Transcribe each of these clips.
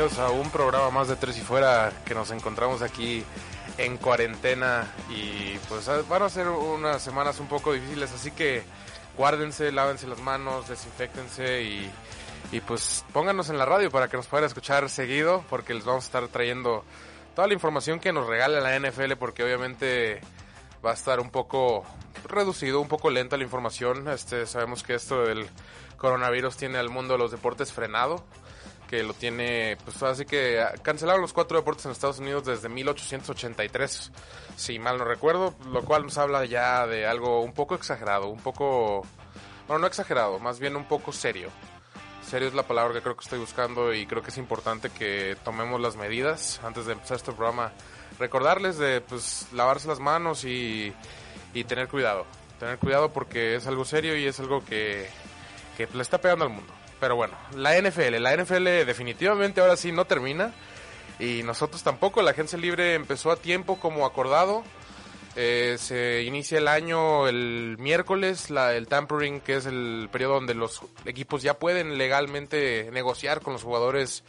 Bienvenidos a un programa más de Tres y Fuera que nos encontramos aquí en cuarentena y pues van a ser unas semanas un poco difíciles, así que guárdense, lávense las manos, desinfectense y, y pues pónganos en la radio para que nos puedan escuchar seguido porque les vamos a estar trayendo toda la información que nos regala la NFL porque obviamente va a estar un poco reducido, un poco lenta la información. Este, sabemos que esto del coronavirus tiene al mundo de los deportes frenado, que lo tiene, pues así que cancelaron los cuatro deportes en Estados Unidos desde 1883, si mal no recuerdo, lo cual nos habla ya de algo un poco exagerado, un poco, bueno, no exagerado, más bien un poco serio. Serio es la palabra que creo que estoy buscando y creo que es importante que tomemos las medidas antes de empezar este programa. Recordarles de pues lavarse las manos y, y tener cuidado. Tener cuidado porque es algo serio y es algo que, que le está pegando al mundo. Pero bueno, la NFL, la NFL definitivamente ahora sí no termina y nosotros tampoco. La agencia libre empezó a tiempo como acordado. Eh, se inicia el año el miércoles, la, el tampering, que es el periodo donde los equipos ya pueden legalmente negociar con los jugadores.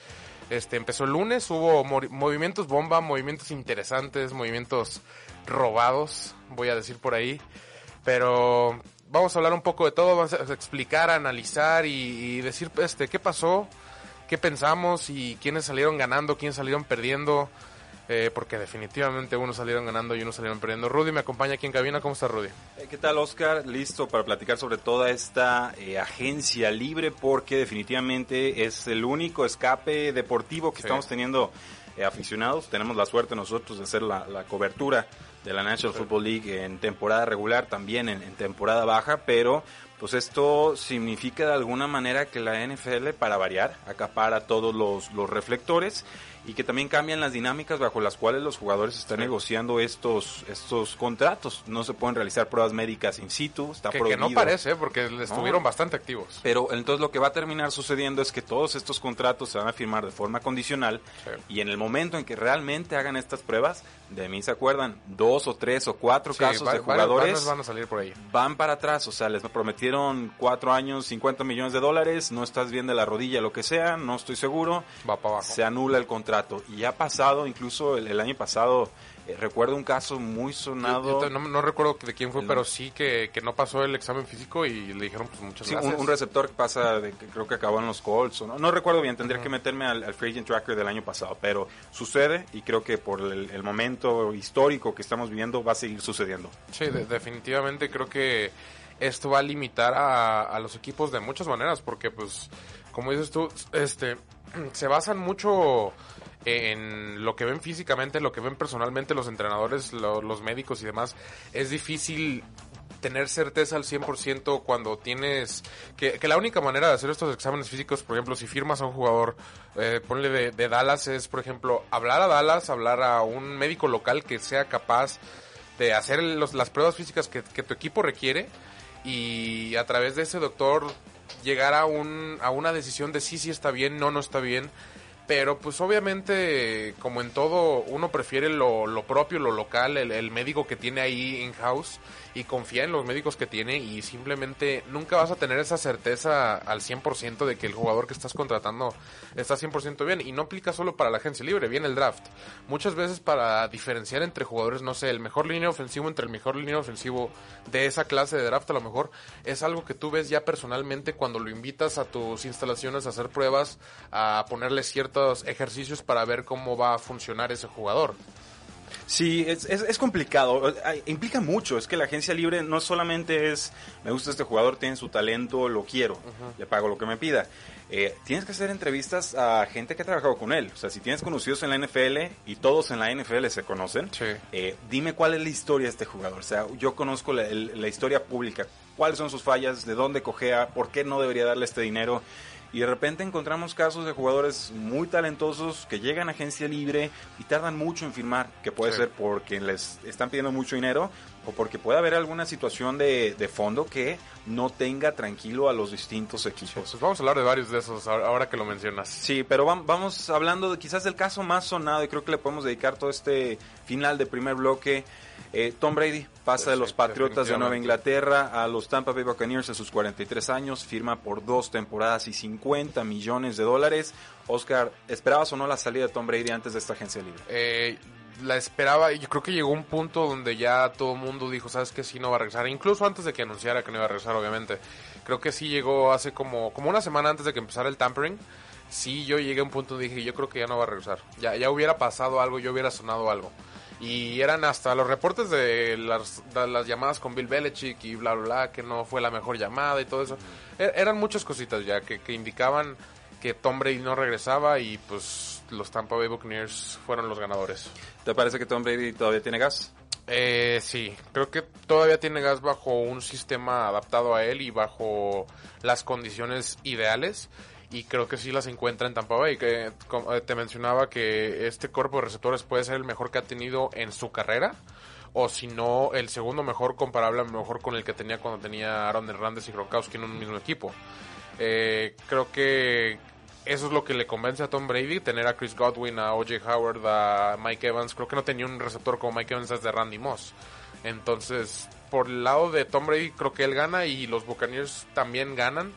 Este empezó el lunes, hubo movimientos bomba, movimientos interesantes, movimientos robados, voy a decir por ahí. Pero vamos a hablar un poco de todo, vamos a explicar, analizar y, y, decir este qué pasó, qué pensamos y quiénes salieron ganando, quiénes salieron perdiendo, eh, porque definitivamente unos salieron ganando y unos salieron perdiendo. Rudy me acompaña aquí en cabina, ¿cómo está Rudy? Eh, ¿Qué tal Oscar? Listo para platicar sobre toda esta eh, agencia libre porque definitivamente es el único escape deportivo que sí. estamos teniendo aficionados. Tenemos la suerte nosotros de hacer la, la cobertura de la National Football League en temporada regular, también en, temporada baja, pero pues esto significa de alguna manera que la NFL, para variar, acapara todos los, los reflectores y que también cambian las dinámicas bajo las cuales los jugadores están sí. negociando estos estos contratos. No se pueden realizar pruebas médicas in situ, está que, prohibido. Que no parece, porque estuvieron no. bastante activos. Pero entonces lo que va a terminar sucediendo es que todos estos contratos se van a firmar de forma condicional sí. y en el momento en que realmente hagan estas pruebas, de mí se acuerdan, dos o tres o cuatro sí, casos va, de jugadores van a salir por ahí. van para atrás, o sea, les prometieron cuatro años, 50 millones de dólares, no estás bien de la rodilla, lo que sea, no estoy seguro, va para abajo. se anula el contrato y ha pasado, incluso el, el año pasado, eh, recuerdo un caso muy sonado. Yo, yo no, no, recuerdo de quién fue, el, pero sí que, que, no pasó el examen físico y le dijeron pues muchas sí, gracias. Un, un, receptor que pasa, de, que creo que acabó en los Colts, no, no recuerdo bien, tendría uh -huh. que meterme al, al, Free Agent Tracker del año pasado, pero sucede y creo que por el, el momento histórico que estamos viviendo va a seguir sucediendo. Sí, de, definitivamente creo que esto va a limitar a, a los equipos de muchas maneras, porque pues, como dices tú, este, se basan mucho en lo que ven físicamente, lo que ven personalmente los entrenadores, lo, los médicos y demás, es difícil tener certeza al 100% cuando tienes que, que, la única manera de hacer estos exámenes físicos, por ejemplo, si firmas a un jugador, eh, ponle de, de, Dallas, es, por ejemplo, hablar a Dallas, hablar a un médico local que sea capaz de hacer las pruebas físicas que, que tu equipo requiere y a través de ese doctor llegar a, un, a una decisión de sí, sí está bien, no, no está bien Pero pues obviamente, como en todo, uno prefiere lo, lo propio, lo local, el, el médico que tiene ahí in-house y confía en los médicos que tiene y simplemente nunca vas a tener esa certeza al 100% de que el jugador que estás contratando está 100% bien. Y no aplica solo para la agencia libre, viene el draft. Muchas veces para diferenciar entre jugadores, no sé, el mejor línea ofensivo entre el mejor línea ofensivo de esa clase de draft a lo mejor es algo que tú ves ya personalmente cuando lo invitas a tus instalaciones a hacer pruebas, a ponerle ciertos ejercicios para ver cómo va a funcionar ese jugador. Sí, es, es, es, complicado, implica mucho, es que la agencia libre no solamente es, me gusta este jugador, tiene su talento, lo quiero, uh -huh. le pago lo que me pida. Eh, tienes que hacer entrevistas a gente que ha trabajado con él. O sea, si tienes conocidos en la NFL y todos en la NFL se conocen, sí. eh, dime cuál es la historia de este jugador. O sea, yo conozco la, la historia pública, cuáles son sus fallas, de dónde cojea, por qué no debería darle este dinero. Y de repente encontramos casos de jugadores muy talentosos que llegan a agencia libre y tardan mucho en firmar, que puede sí. ser porque les están pidiendo mucho dinero o porque puede haber alguna situación de, de fondo que no tenga tranquilo a los distintos equipos. Pues vamos a hablar de varios de esos ahora que lo mencionas. Sí, pero vamos hablando de quizás del caso más sonado y creo que le podemos dedicar todo este final de primer bloque. Eh, Tom Brady pasa de los Patriotas de Nueva Inglaterra a los Tampa Bay Buccaneers a sus 43 años, firma por dos temporadas y 50 millones de dólares. Oscar, ¿esperabas o no la salida de Tom Brady antes de esta agencia libre? Eh, la esperaba, yo creo que llegó un punto donde ya todo el mundo dijo, sabes que sí no va a regresar, incluso antes de que anunciara que no iba a regresar, obviamente. Creo que sí llegó hace como, como una semana antes de que empezara el tampering. Sí, yo llegué a un punto donde dije, yo creo que ya no va a regresar. Ya, ya hubiera pasado algo, ya hubiera sonado algo. Y eran hasta los reportes de las, de las llamadas con Bill Belichick y bla, bla, bla, que no fue la mejor llamada y todo eso. Er, eran muchas cositas ya que, que indicaban que Tom Brady no regresaba y pues los Tampa Bay Buccaneers fueron los ganadores. ¿Te parece que Tom Brady todavía tiene gas? Eh, sí, creo que todavía tiene gas bajo un sistema adaptado a él y bajo las condiciones ideales. Y creo que sí las encuentra en Tampa Bay. Que te mencionaba que este cuerpo de receptores puede ser el mejor que ha tenido en su carrera. O si no, el segundo mejor comparable a lo mejor con el que tenía cuando tenía Aaron Hernández y Gronkowski en un mismo equipo. Eh, creo que eso es lo que le convence a Tom Brady, tener a Chris Godwin, a OJ Howard, a Mike Evans. Creo que no tenía un receptor como Mike Evans desde Randy Moss. Entonces, por el lado de Tom Brady, creo que él gana y los Buccaneers también ganan.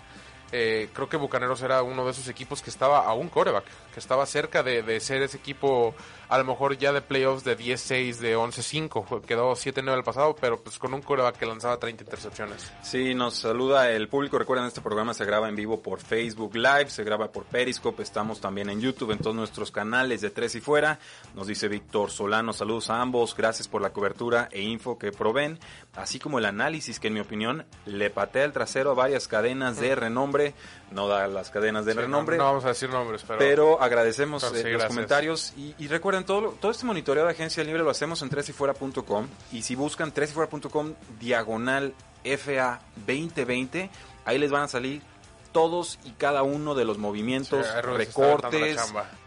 Eh, creo que Bucaneros era uno de esos equipos que estaba a un coreback, que estaba cerca de, de ser ese equipo, a lo mejor ya de playoffs de 10-6, de 11-5, quedó 7-9 el pasado, pero pues con un coreback que lanzaba 30 intercepciones. Sí, nos saluda el público, recuerden este programa se graba en vivo por Facebook Live, se graba por Periscope, estamos también en YouTube, en todos nuestros canales de Tres y Fuera, nos dice Víctor Solano, saludos a ambos, gracias por la cobertura e info que proveen, así como el análisis que en mi opinión le patea el trasero a varias cadenas de renombre no da las cadenas de sí, renombre. No, no, vamos a decir nombres, pero, pero agradecemos pero sí, eh, los gracias. comentarios y, y, recuerden, todo, todo este monitoreo de agencia libre lo hacemos en tresyfuera.com y si buscan tresyfuera.com diagonal FA 2020, ahí les van a salir todos y cada uno de los movimientos, sí, recortes,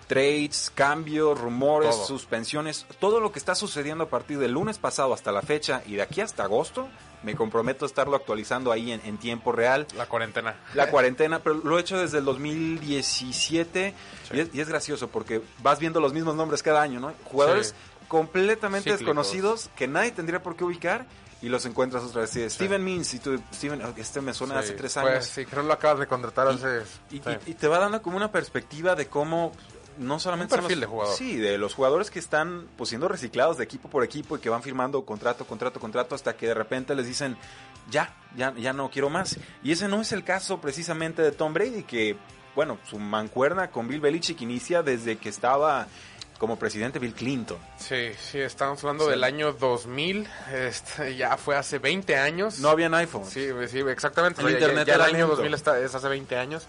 trades, cambios, rumores, todo. suspensiones, todo lo que está sucediendo a partir del lunes pasado hasta la fecha y de aquí hasta agosto, me comprometo a estarlo actualizando ahí en, en tiempo real. La cuarentena. La cuarentena, pero lo he hecho desde el 2017 sí. y, es, y, es, gracioso porque vas viendo los mismos nombres cada año, ¿no? Jugadores sí. completamente Cíclicos. desconocidos que nadie tendría por qué ubicar y los encuentras otra vez. Sí. Steven Means, y tú, Steven, este me suena sí, hace tres años. Pues sí, creo que lo acabas de contratar y, hace. Y, y, te va dando como una perspectiva de cómo no solamente un perfil los, de jugador. Sí, de los jugadores que están pues siendo reciclados de equipo por equipo y que van firmando contrato, contrato, contrato hasta que de repente les dicen ya, ya, ya no quiero más. Y ese no es el caso precisamente de Tom Brady, que bueno, su mancuerna con Bill Belichick inicia desde que estaba como presidente Bill Clinton. Sí, sí, estamos hablando sí. del año 2000, este, ya fue hace 20 años. No habían iPhone. Sí, sí, exactamente. El ya, internet ya, ya el año lento. 2000 está, es hace 20 años.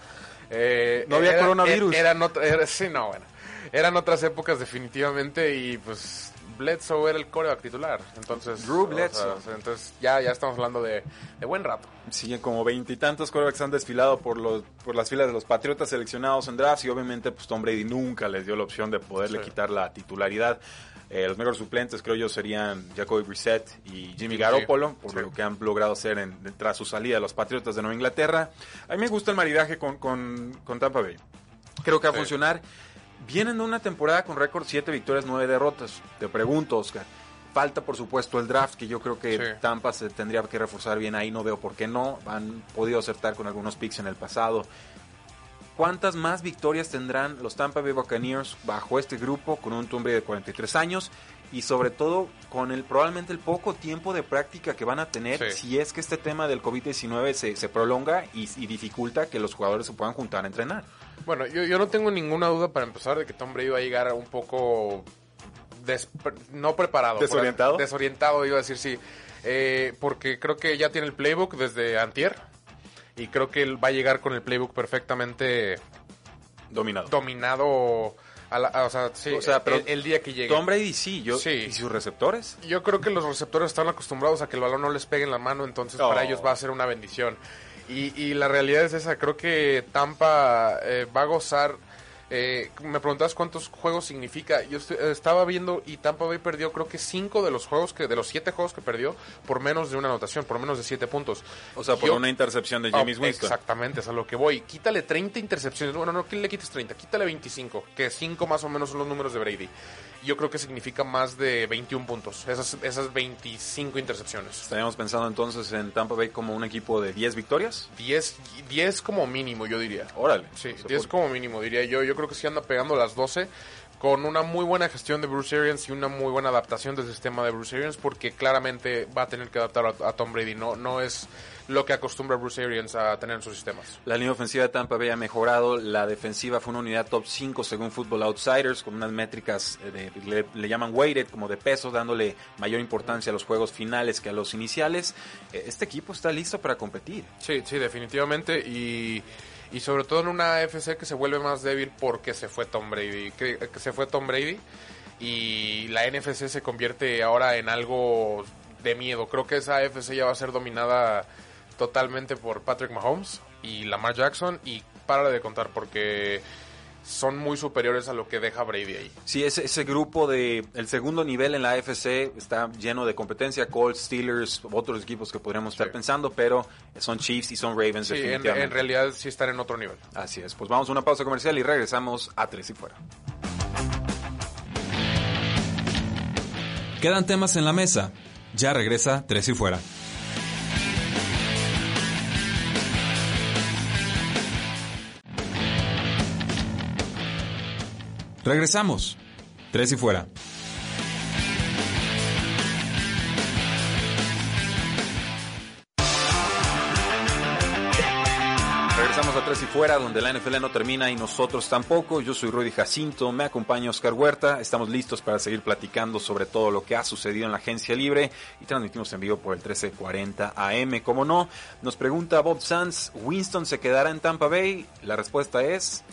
Eh, no había era, coronavirus. Era, eran era, sí, no, bueno. Eran otras épocas definitivamente y pues Bledsoe era el coreback titular. Entonces, Drew Bledsoe. O sea, entonces ya, ya estamos hablando de, de buen rato. Sí, como veintitantos corebacks han desfilado por los por las filas de los Patriotas seleccionados en drafts y obviamente pues Tom Brady nunca les dio la opción de poderle sí. quitar la titularidad. Eh, los mejores suplentes creo yo serían Jacoby Brissett y Jimmy Garoppolo, por sí. lo que han logrado hacer en, tras su salida de los Patriotas de Nueva Inglaterra. A mí me gusta el maridaje con, con, con Tampa Bay. Creo que va a funcionar. Vienen de una temporada con récord 7 victorias, 9 derrotas. Te pregunto, Oscar. Falta, por supuesto, el draft, que yo creo que Sí. Tampa se tendría que reforzar bien ahí. No veo por qué no. Han podido acertar con algunos picks en el pasado. ¿Cuántas más victorias tendrán los Tampa Bay Buccaneers bajo este grupo con un Tom Brady de 43 años? Y sobre todo con el probablemente el poco tiempo de práctica que van a tener Sí. si es que este tema del COVID-19 se, se prolonga y, y dificulta que los jugadores se puedan juntar a entrenar. Bueno, yo, yo no tengo ninguna duda para empezar de que Tom Brady va a llegar un poco des- no preparado. ¿Desorientado? Por- desorientado, iba a decir sí. Eh, porque creo que ya tiene el playbook desde antier. Y creo que él va a llegar con el playbook perfectamente Dominado. dominado. a la- a- o sea, sí, O sea, pero el, el día que llegue. Tom Brady sí, yo, Sí. ¿y sus receptores? Yo creo que los receptores están acostumbrados a que el balón no les pegue en la mano, entonces Oh. para ellos va a ser una bendición. Y, y la realidad es esa, creo que Tampa eh, va a gozar. eh, me preguntabas cuántos juegos significa. Yo estoy- estaba viendo y Tampa Bay perdió creo que cinco de los juegos que de los siete juegos que perdió por menos de una anotación, por menos de siete puntos. O sea, por Yo- una intercepción de Oh, James Winston. Exactamente, es a lo que voy. Quítale 30 intercepciones. Bueno, no, que le quites 30, quítale 25, que 5 más o menos son los números de Brady. Yo creo que significa más de 21 puntos, esas, esas 25 intercepciones. Estaríamos pensando entonces en Tampa Bay como un equipo de 10 victorias. 10, 10 como mínimo, yo diría. Órale. Sí, O sea, 10 por- como mínimo, diría yo. Yo creo que sí anda pegando las 12 con una muy buena gestión de Bruce Arians y una muy buena adaptación del sistema de Bruce Arians porque claramente va a tener que adaptar a, a Tom Brady. No, no es lo que acostumbra Bruce Arians a tener en sus sistemas. La línea ofensiva de Tampa Bay ha mejorado. La defensiva fue una unidad top 5 según Football Outsiders, con unas métricas eh, de- le, le llaman weighted, como de peso, dándole mayor importancia a los juegos finales que a los iniciales. Eh, Este equipo está listo para competir. Sí, sí, definitivamente. Y, y sobre todo en una AFC que se vuelve más débil porque se fue Tom Brady. Que, que se fue Tom Brady. Y la NFC se convierte ahora en algo de miedo. Creo que esa AFC ya va a ser dominada totalmente por Patrick Mahomes y Lamar Jackson. Y para de contar porque son muy superiores a lo que deja Brady ahí. Sí, ese, ese grupo de el segundo nivel en la AFC está lleno de competencia. Colts, Steelers, otros equipos que podríamos estar Sí. pensando, pero son Chiefs y son Ravens Sí, en, definitivamente. en realidad sí están en otro nivel. Así es. Pues vamos a una pausa comercial y regresamos a Tres y Fuera. Quedan temas en la mesa. Ya regresa Tres y Fuera. Regresamos. Tres y Fuera. Regresamos a Tres y Fuera, donde la NFL no termina y nosotros tampoco. Yo soy Rudy Jacinto, me acompaña Oscar Huerta. Estamos listos para seguir platicando sobre todo lo que ha sucedido en la agencia libre y transmitimos en vivo por el 1340 AM. Como no, nos pregunta Bob Sanz, ¿Winston se quedará en Tampa Bay? La respuesta es,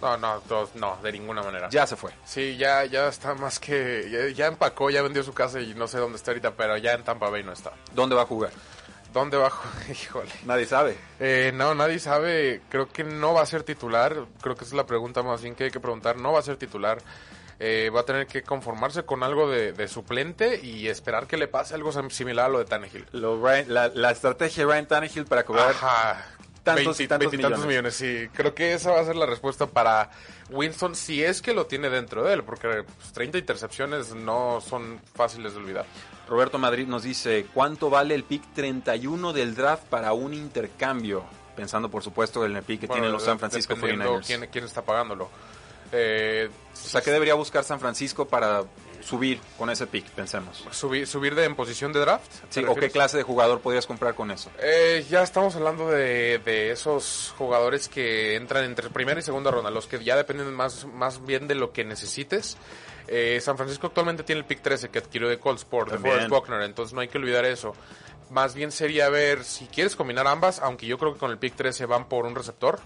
No, no, no, de ninguna manera. ya se fue. Sí, ya, ya está más que. Ya, ya empacó, ya vendió su casa y no sé dónde está ahorita, pero ya en Tampa Bay no está. ¿Dónde va a jugar? ¿Dónde va? Híjole. Nadie sabe. Eh, no, nadie sabe. Creo que no va a ser titular. Creo que esa es la pregunta más bien que hay que preguntar. No va a ser titular. Eh, va a tener que conformarse con algo de, de suplente y esperar que le pase algo similar a lo de Tannehill. Lo- Ryan- la, la estrategia de Ryan Tannehill para cobrar Ajá. Tantos y Veinti- tantos veintitantos millones. millones. Sí, creo que esa va a ser la respuesta para Winston si es que lo tiene dentro de él, porque pues, 30 intercepciones no son fáciles de olvidar. Roberto Madrid nos dice, ¿cuánto vale el pick 31 del draft para un intercambio? Pensando, por supuesto, en el pick que Bueno, tienen los San Francisco dependiendo 49ers. quién, quién está pagándolo. Eh, O sea, ¿qué debería buscar San Francisco para subir con ese pick? Pensemos. subir, subir de en posición de draft. Sí, ¿te ¿O qué clase de jugador podrías comprar con eso? Eh, ya estamos hablando de, de esos jugadores que entran entre primera y segunda ronda, los que ya dependen más, más bien de lo que necesites. Eh, San Francisco actualmente tiene el pick 13 que adquirió de Colts por de. Forrest Buckner, entonces no hay que olvidar eso. Más bien sería ver si quieres combinar ambas, aunque yo creo que con el pick 13 van por un receptor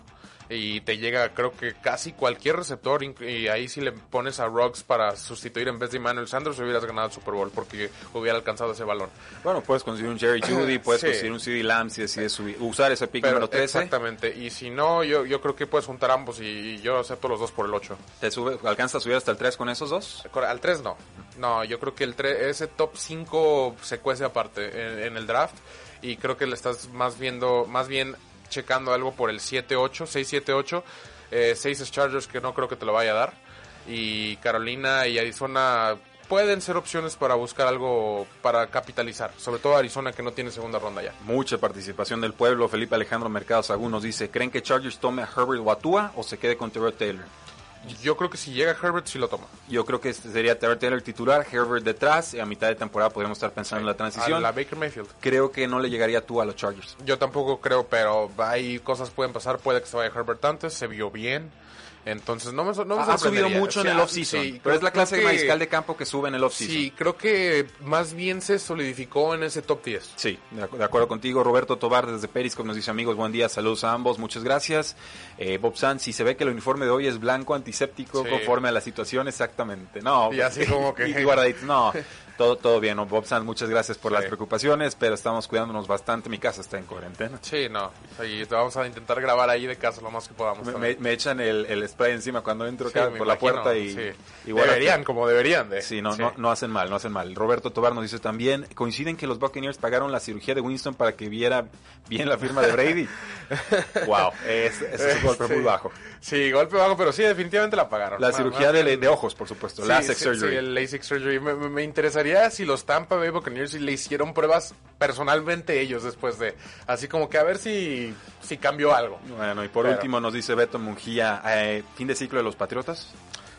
y te llega creo que casi cualquier receptor y ahí si le pones a Ruggs para sustituir en vez de Emmanuel Sanders hubieras ganado el Super Bowl porque hubiera alcanzado ese balón. Bueno, puedes conseguir un Jerry Judy, puedes Sí. conseguir un CD Lamb si decides subir- usar ese pick Pero, número 13. Exactamente. Y si no, yo, yo creo que puedes juntar ambos y, y yo acepto los dos por el 8. ¿Te sube, ¿Alcanzas a subir hasta el 3 con esos dos? Al 3 no. No, yo creo que el 3, ese top 5 se cuece aparte en, en el draft. Y creo que le estás más viendo, más bien checando algo por el 7-8, 6-7-8. 6 Chargers que no creo que te lo vaya a dar. y Carolina y Arizona pueden ser opciones para buscar algo para capitalizar, sobre todo Arizona que no tiene segunda ronda ya. Mucha participación del pueblo. Felipe Alejandro Mercado Sagún nos dice, ¿creen que Chargers tome a Herbert o a Tua o se quede con Terrell Taylor? Yo creo que si llega Herbert sí lo toma. Yo creo que este sería Terrell Taylor titular, Herbert detrás, y a mitad de temporada podríamos estar pensando en la A transición. la Baker Mayfield. Creo que no le llegaría Tua a los Chargers. Yo tampoco creo, pero hay cosas pueden pasar. Puede que se vaya Herbert antes, se vio bien. Entonces no me, no me Ha- subido mucho en el ah, off-season, sí, pero es la clase de mariscal de campo que sube en el off-season. Sí, creo que más bien se solidificó en ese top 10. Sí, de, acu- de acuerdo contigo. Roberto Tobar desde Periscope nos dice amigos, buen día, saludos a ambos, muchas gracias. Eh, Bob Sanz, si se ve que el uniforme de hoy es blanco, antiséptico, Sí. conforme a la situación, exactamente. No, Y así como que- y guardadito, no, todo, todo bien. ¿no? Bob Sanz, muchas gracias por Sí. las preocupaciones, pero estamos cuidándonos bastante. Mi casa está en cuarentena. Sí, no. Y vamos a intentar grabar ahí de casa lo más que podamos. Me, también. me- me echan el, el spray encima cuando entro Sí, acá por la puerta y, sí. guarda- deberían, como deberían de. Sí, no. No, no hacen mal, no hacen mal. Roberto Tobar nos dice también, coinciden que los Buccaneers pagaron la cirugía de Winston para que viera bien la firma de Brady. wow, es, es un golpe muy bajo. Sí, golpe bajo, pero sí, definitivamente la pagaron. La cirugía de, ojos, por supuesto, Sí, LASIK sí, surgery. sí, el LASIK surgery. Me, me- me interesaría si los Tampa Bay Buccaneers le hicieron pruebas personalmente ellos después de. Así como que a ver si, si cambió algo. Bueno, y por Pero- último nos dice Beto Mungía, eh, fin de ciclo de los Patriotas.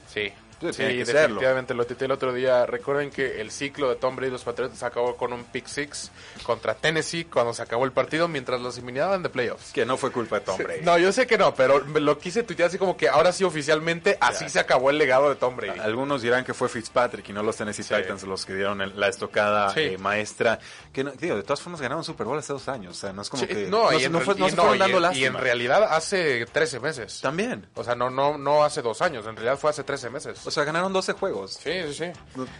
Sí. Sí, Sí, tiene que serlo. definitivamente lo tuiteé el otro día. Recuerden que el ciclo de Tom Brady y los Patriotas acabó con un pick six contra Tennessee cuando se acabó el partido mientras los eliminaban de playoffs. Que no fue culpa de Tom Brady. No, yo sé que no, pero lo quise tuitear así como que ahora sí oficialmente así se acabó el legado de Tom Brady. Algunos dirán que fue Fitzpatrick y no los Tennessee Sí. Titans los que dieron el- la estocada eh, maestra. Que no- digo, de todas formas ganaron Super Bowl hace dos años. O sea, no es como que. no, y en, no fue- real- no y se no, fueron y dando en- y en realidad hace 13 meses. También. O sea, no, no, no hace dos años, en realidad fue hace 13 meses. O sea, ganaron 12 juegos. Sí, sí, sí.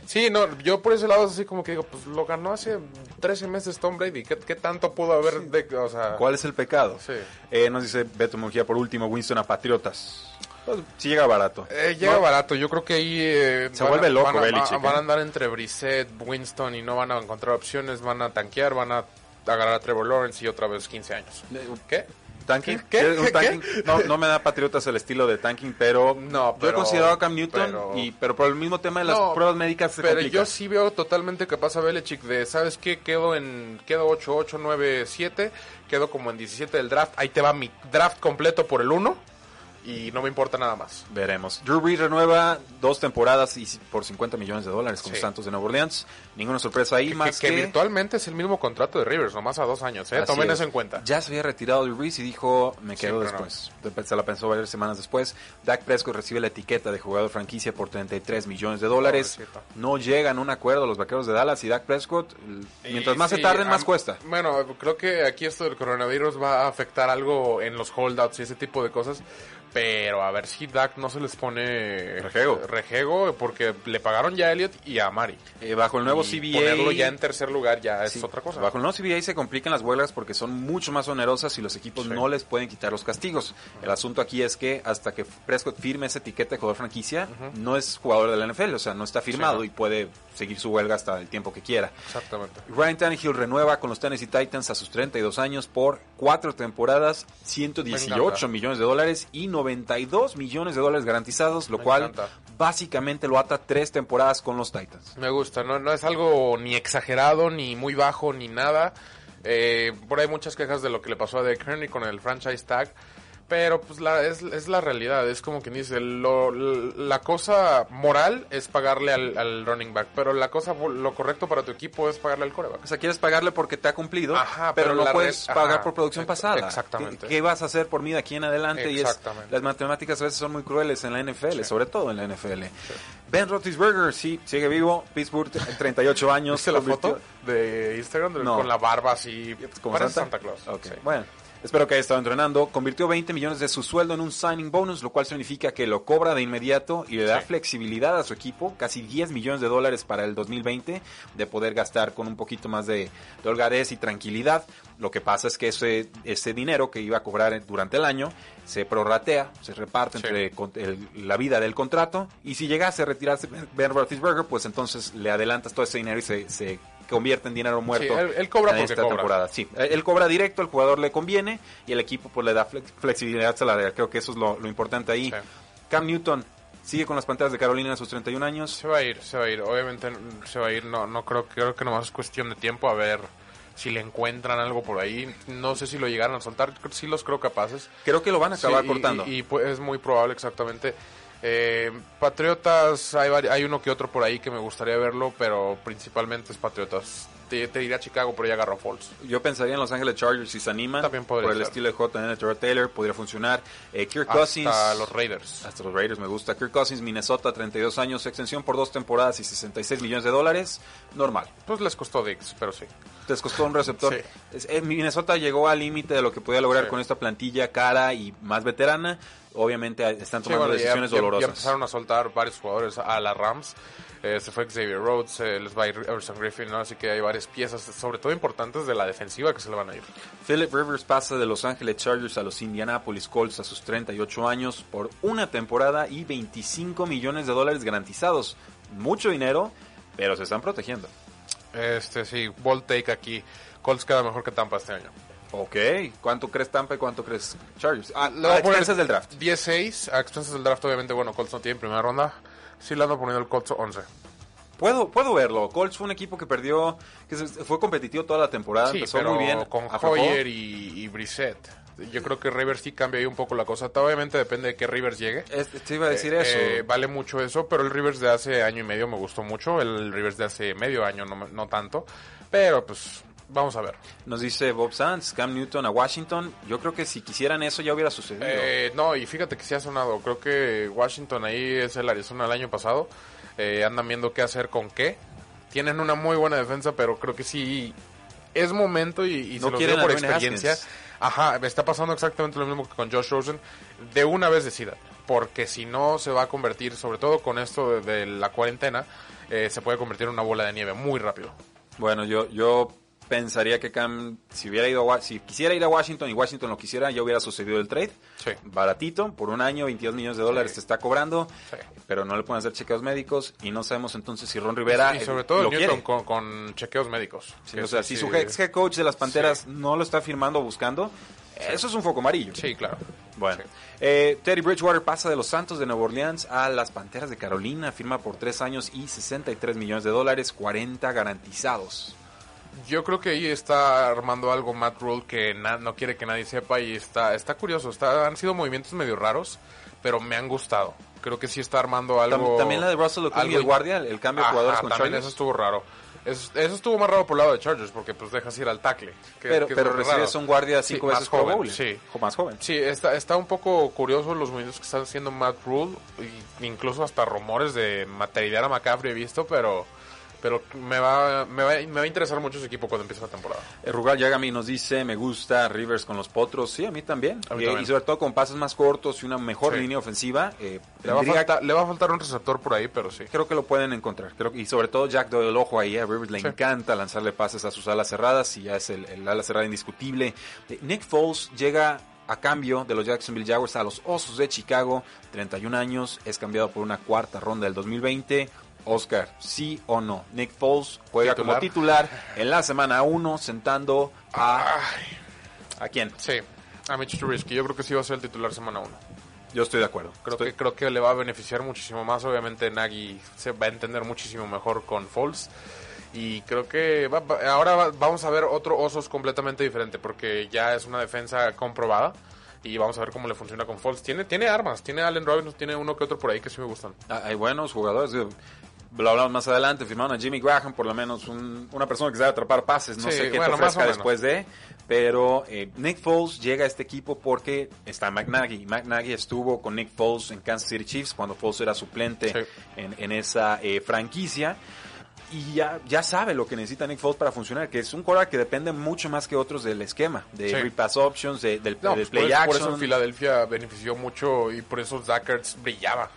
Sí, no, yo por ese lado así como que digo, pues lo ganó hace 13 meses Tom Brady. ¿Qué, qué tanto pudo haber de, o sea, ¿Cuál es el pecado? Sí. Eh, nos dice Beto Mujía por último, Winston a Patriotas. Pues, si llega barato. Eh, llega No, barato, yo creo que ahí eh, Se van vuelve loco van a, Belichick, van a ¿eh? andar entre Brissett, Winston y no van a encontrar opciones, van a tanquear, van a agarrar a Trevor Lawrence y otra vez 15 años. ¿Qué? ¿Tanking? ¿Qué? ¿Quieres un ¿Qué? tanking? No, no me da Patriotas el estilo de tanking, pero, No, yo he pero- considerado a Cam Newton, pero- y, pero por el mismo tema de las No, pruebas médicas se Pero complica. yo sí veo totalmente capaz a Belichick de, ¿sabes qué? Quedo en quedo 8, 8, 9, 7, quedo como en 17 del draft, ahí te va mi draft completo por el 1 y no me importa nada más. Veremos. Drew Brees renueva dos temporadas y por 50 millones de dólares con Sí. Santos de Nueva Orleans. Ninguna sorpresa ahí, Que, más que- que... que virtualmente es el mismo contrato de Rivers, nomás a dos años, ¿eh? Tomen es. eso en cuenta. Ya se había retirado Drew Brees y dijo, me quedo no. después. Se la pensó varias semanas después. Dak Prescott recibe la etiqueta de jugador franquicia por 33 millones de dólares. Pobrecito. No llegan a un acuerdo los vaqueros de Dallas y Dak Prescott, mientras Y más se tarden, más cuesta. Bueno, creo que aquí esto del coronavirus va a afectar algo en los holdouts y ese tipo de cosas. Pero a ver si Dak no se les pone Rejego. rejego, porque le pagaron ya a Elliot y a Mari. Eh, bajo el nuevo Y CBA... Ponerlo ya en tercer lugar ya es otra cosa. Bajo el nuevo CBA se complican las huelgas porque son mucho más onerosas y los equipos Sí. no les pueden quitar los castigos. El asunto aquí es que hasta que Prescott firme esa etiqueta de jugador franquicia, no es jugador de la NFL, o sea, no está firmado y puede seguir su huelga hasta el tiempo que quiera. Exactamente. Ryan Tannehill renueva con los Tennessee Titans a sus 32 años por cuatro temporadas, 118 encanta. millones de dólares y 92 millones de dólares garantizados, lo Me cual encanta. básicamente lo ata tres temporadas con los Titans. Me gusta, no, no es algo ni exagerado, ni muy bajo, ni nada. Eh, por ahí muchas quejas de lo que le pasó a Derrick Henry con el franchise tag. Pero pues la, es, es la realidad, es como quien dice, lo, la cosa moral es pagarle al, al running back, pero la cosa, lo correcto para tu equipo es pagarle al coreback. O sea, quieres pagarle porque te ha cumplido, Ajá, pero, pero no puedes red- pagar ajá, por producción pasada. exactamente. ¿Qué, qué vas a hacer por mí de aquí en adelante? Y es, Exactamente. las matemáticas a veces son muy crueles en la NFL, sobre todo en la NFL. Ben Roethlisberger, sí, sigue vivo. Pittsburgh, 38 años. ¿Viste la convirtió- foto de Instagram No. con la barba así? como Santa? Santa Claus. Ok, sí. Bueno, espero que haya estado entrenando. Convirtió 20 millones de su sueldo en un signing bonus, lo cual significa que lo cobra de inmediato y le da Sí. flexibilidad a su equipo, casi 10 millones de dólares para el 2020, de poder gastar con un poquito más de, de holgadez y tranquilidad. Lo que pasa es que ese, ese dinero que iba a cobrar durante el año se prorratea, se reparte Sí. entre el- la vida del contrato y si llegase a retirarse Ben Roethlisberger, pues entonces le adelantas todo ese dinero y se, se convierte en dinero muerto. Sí, él- él cobra en porque esta cobra. temporada. Sí, eh, él cobra directo, el jugador le conviene y el equipo pues le da flex- flexibilidad salarial. Creo que eso es lo, lo importante ahí. Sí. Cam Newton, Sigue con las Panteras de Carolina a sus 31 años. Se va a ir, se va a ir. Obviamente se va a ir. No, no creo, creo que nomás es cuestión de tiempo a ver si le encuentran algo por ahí. No sé si lo llegaron a soltar. Sí los creo capaces. Creo que lo van a acabar Sí, y- cortando. Y, y, pues, es muy probable, exactamente. Eh, Patriotas, hay, hay uno que otro por ahí que me gustaría verlo, pero principalmente es Patriotas. Te, te diría Chicago, pero ya agarró Falls. Yo pensaría en Los Ángeles Chargers si se animan. También podría por el ser. estilo de JN Taylor, podría funcionar. Eh, Kirk Hasta Cousins. los Raiders. Hasta los Raiders me gusta. Kirk Cousins, Minnesota, 32 años, extensión por dos temporadas y 66 millones de dólares. Normal. Pues les costó Dix, pero sí. Les costó un receptor. Sí. Eh, Minnesota llegó al límite de lo que podía lograr Sí. con esta plantilla cara y más veterana. Obviamente están Sí, tomando ya- decisiones ya, ya dolorosas. empezaron a soltar varios jugadores a la Rams. Eh, se fue Xavier Rhodes, eh, les va a ir Everson Griffin, ¿no? así que hay varias piezas, sobre todo importantes de la defensiva que se le van a ir. Philip Rivers pasa de Los Ángeles Chargers a los Indianapolis Colts a sus 38 años por una temporada y 25 millones de dólares garantizados. Mucho dinero, pero se están protegiendo. Este, sí, ball take aquí. Colts queda mejor que Tampa este año. Ok, ¿cuánto crees Tampa y cuánto crees Chargers? Ah, a a poner expensas del draft. 16, a expensas del draft, obviamente, bueno, Colts no tiene primera ronda. Sí le ando poniendo el Colts 11. Puedo, puedo verlo. Colts fue un equipo que perdió, que fue competitivo toda la temporada, Sí, empezó pero muy bien. con. Hoyer y, y Brissett. Yo creo que Rivers sí cambia ahí un poco la cosa. Obviamente depende de qué Rivers llegue. Es- te iba a decir Eh, eso. eh, vale mucho eso, pero el Rivers de hace año y medio me gustó mucho. El Rivers de hace medio año no, no tanto. Pero pues vamos a ver. Nos dice Bob Sands, Cam Newton a Washington. Yo creo que si quisieran eso ya hubiera sucedido. Eh, no, y fíjate que sí ha sonado. Creo que Washington ahí es el Arizona del año pasado. Eh, andan viendo qué hacer con qué. Tienen una muy buena defensa, pero creo que sí es momento y, y No se los digo por experiencia. Haskins. Ajá, me está pasando exactamente lo mismo que con Josh Rosen. De una vez decida, porque si no se va a convertir, sobre todo con esto de, de la cuarentena, eh, se puede convertir en una bola de nieve muy rápido. Bueno, yo, yo pensaría que Cam, si hubiera ido a, si quisiera ir a Washington y Washington lo quisiera, ya hubiera sucedido el trade. Sí. Baratito, por un año, 22 millones de dólares Sí. te está cobrando, Sí. pero no le pueden hacer chequeos médicos y no sabemos entonces si Ron Rivera y sobre todo lo Newton con, con chequeos médicos. O sea, si su ex head coach de las Panteras no lo está firmando o buscando, eso es un foco amarillo. Sí, claro. Bueno, eh, Teddy Bridgewater pasa de los Santos de Nueva Orleans a las Panteras de Carolina, firma por tres años y 63 millones de dólares, 40 garantizados. Yo creo que ahí está armando algo Matt Rule que no quiere que nadie sepa y está, está curioso. Está, han sido movimientos medio raros, pero me han gustado. Creo que sí está armando algo. Tam- También la de Russell Okung y el guardia, el cambio de jugadores con también Chargers. eso estuvo raro. Eso, eso estuvo más raro por el lado de Chargers porque pues dejas ir al tackle. que- pero que pero recibes un guardia Sí, cinco más veces Pro joven. Sí. O más joven. Sí, está, está un poco curioso los movimientos que están haciendo Matt Rule, incluso hasta rumores de materializar a McCaffrey he visto, pero pero me va, me va, me va a interesar mucho ese equipo cuando empiece la temporada. Eh, Rugal Yagami nos dice, me gusta Rivers con los potros. Sí, a mí también. A mí y, también. y sobre todo con pases más cortos y una mejor Sí. línea ofensiva. eh, Le va, a tendría- faltar, le va a faltar un receptor por ahí, pero sí. Creo que lo pueden encontrar. Creo y sobre todo Jack Doyle, ojo ahí. A Rivers le Sí. encanta lanzarle pases a sus alas cerradas y ya es el, el ala cerrada indiscutible. Eh, Nick Foles llega a cambio de los Jacksonville Jaguars a los Osos de Chicago. 31 años, es cambiado por una cuarta ronda del 2020. Oscar, ¿sí o no? Nick Foles juega como Titular. en la semana 1 sentando a... Ay, ¿A quién? sí, a Mitch Trubisky. Yo creo que sí va a ser el titular semana 1. Yo estoy de acuerdo. Creo Estoy- que, creo que le va a beneficiar muchísimo más. Obviamente Nagy se va a entender muchísimo mejor con Foles. Y creo que va- va- ahora va- vamos a ver otro Osos completamente diferente porque ya es una defensa comprobada. Y vamos a ver cómo le funciona con Foles. Tiene, tiene armas, tiene Allen Robinson, tiene uno que otro por ahí que sí me gustan. Ah, Hay buenos jugadores. Lo hablamos más adelante. Firmaron a Jimmy Graham, por lo menos un- una persona que sabe atrapar pases. No Sí, sé qué bueno, te ofrezca después de. Pero eh, Nick Foles llega a este equipo porque está McNaghy. McNaghy estuvo con Nick Foles en Kansas City Chiefs cuando Foles era suplente Sí. en, en esa eh, franquicia. Y ya, ya sabe lo que necesita Nick Foles para funcionar, que es un quarterback que depende mucho más que otros del esquema, de Sí. read pass options, de- del, No, del pues por, play por action. eso Filadelfia benefició mucho y por eso Zach Ertz brillaba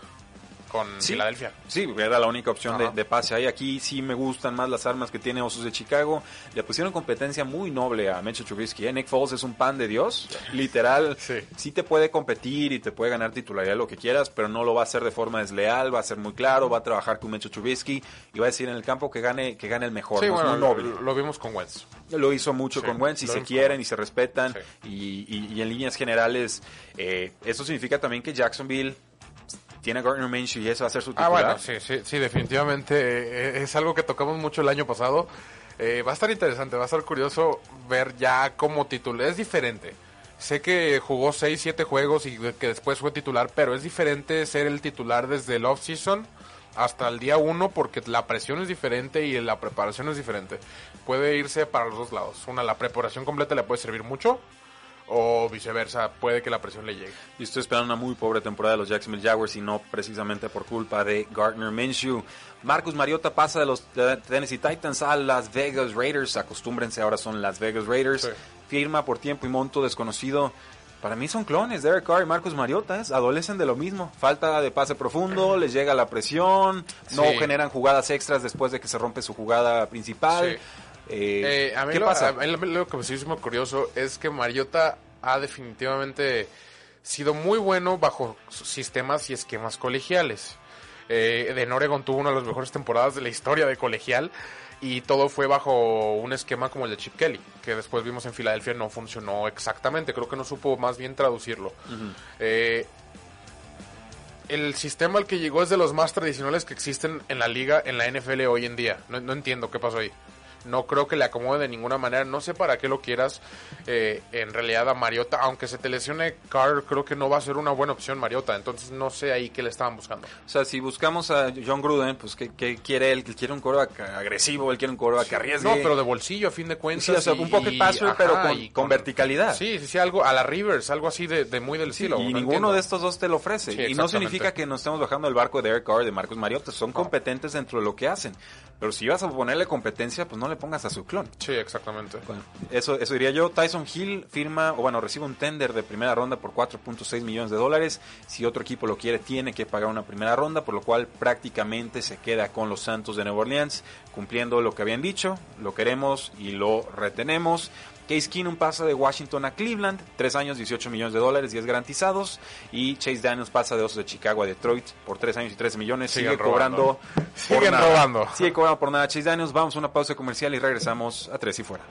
con Sí. Filadelfia. Sí, era la única opción de, pase ahí. Aquí sí me gustan más las armas que tiene Osos de Chicago. Le pusieron competencia muy noble a Mitchell Trubisky. ¿eh? Nick Foles es un pan de Dios. Literal, Sí. sí. te puede competir y te puede ganar titularidad lo que quieras, pero no lo va a hacer de forma desleal. Va a ser muy claro, va a trabajar con Mitchell Trubisky y va a decir en el campo que gane, que gane el mejor. Sí, no bueno, lo, noble. lo vimos con Wentz. Lo hizo mucho con Wentz y se quieren y se respetan. Sí. Y, y- y en líneas generales, eh, eso significa también que Jacksonville tiene a Gardner Minshew y eso va a ser su Ah, titular. bueno, sí, sí, sí, definitivamente eh, es algo que tocamos mucho el año pasado. Eh, va a estar interesante, va a estar curioso ver ya como titular. Es diferente. Sé que jugó 6, 7 juegos y que después fue titular, pero es diferente ser el titular desde el off-season hasta el día 1 porque la presión es diferente y la preparación es diferente. Puede irse para los dos lados. Una, la preparación completa le puede servir mucho o viceversa, puede que la presión le llegue. Y estoy esperando una muy pobre temporada de los Jacksonville Jaguars y no precisamente por culpa de Gardner Minshew. Marcus Mariota pasa de los Tennessee Titans a Las Vegas Raiders. Acostúmbrense, ahora son Las Vegas Raiders. Sí. Firma por tiempo y monto desconocido. Para mí son clones, Derek Carr y Marcus Mariota, ¿eh? adolecen de lo mismo. Falta de pase profundo, les llega la presión, no Sí. generan jugadas extras después de que se rompe su jugada principal. Sí. Eh, Eh, a mí ¿Qué lo, pasa? a mí lo- que me hizo muy curioso es que Mariota ha definitivamente sido muy bueno bajo sistemas y esquemas colegiales. Eh, en Oregon tuvo una de las mejores temporadas de la historia de colegial y todo fue bajo un esquema como el de Chip Kelly, que después vimos en Filadelfia no funcionó exactamente, creo que no supo más bien traducirlo. Eh, el sistema al que llegó es de los más tradicionales que existen en la liga, en la NFL hoy en día. No, no entiendo qué pasó ahí. No creo que le acomode de ninguna manera. No sé para qué lo quieras. eh, en realidad a Mariota, aunque se te lesione Carr, creo que no va a ser una buena opción Mariota. Entonces no sé ahí qué le estaban buscando. O sea, si buscamos a John Gruden, pues ¿qué, qué quiere él? Quiere un coreback agresivo, él quiere un coreback que arriesgue. No, pero de bolsillo a fin de cuentas. Sí, o sea, y- un pocket passer, pero con, verticalidad. Sí, sí, sí, algo a la Rivers, algo así de, de muy del Sí, estilo. y no ninguno entiendo. de estos dos te lo ofrece. Sí, y no significa que nos estemos bajando del barco de Derek Carr de Marcos Mariota. Son competentes dentro de lo que hacen. Pero si vas a ponerle competencia, pues no le pongas a su clon. Sí, exactamente. Bueno, eso, eso diría yo. Tyson Hill firma, o bueno, recibe un tender de primera ronda por 4.6 millones de dólares. Si otro equipo lo quiere, tiene que pagar una primera ronda, por lo cual prácticamente se queda con los Santos de Nueva Orleans, cumpliendo lo que habían dicho. Lo queremos y lo retenemos. Case Keenum pasa de Washington a Cleveland, 3 años, 18 millones de dólares, 10 garantizados. Y Chase Daniels pasa de Osos de Chicago a Detroit por 3 años y 13 millones. Siguen Sigue cobrando. robando. Siguen nada. robando. Sigue cobrando por nada Chase Daniels. Vamos a una pausa comercial y regresamos a Tres y Fuera.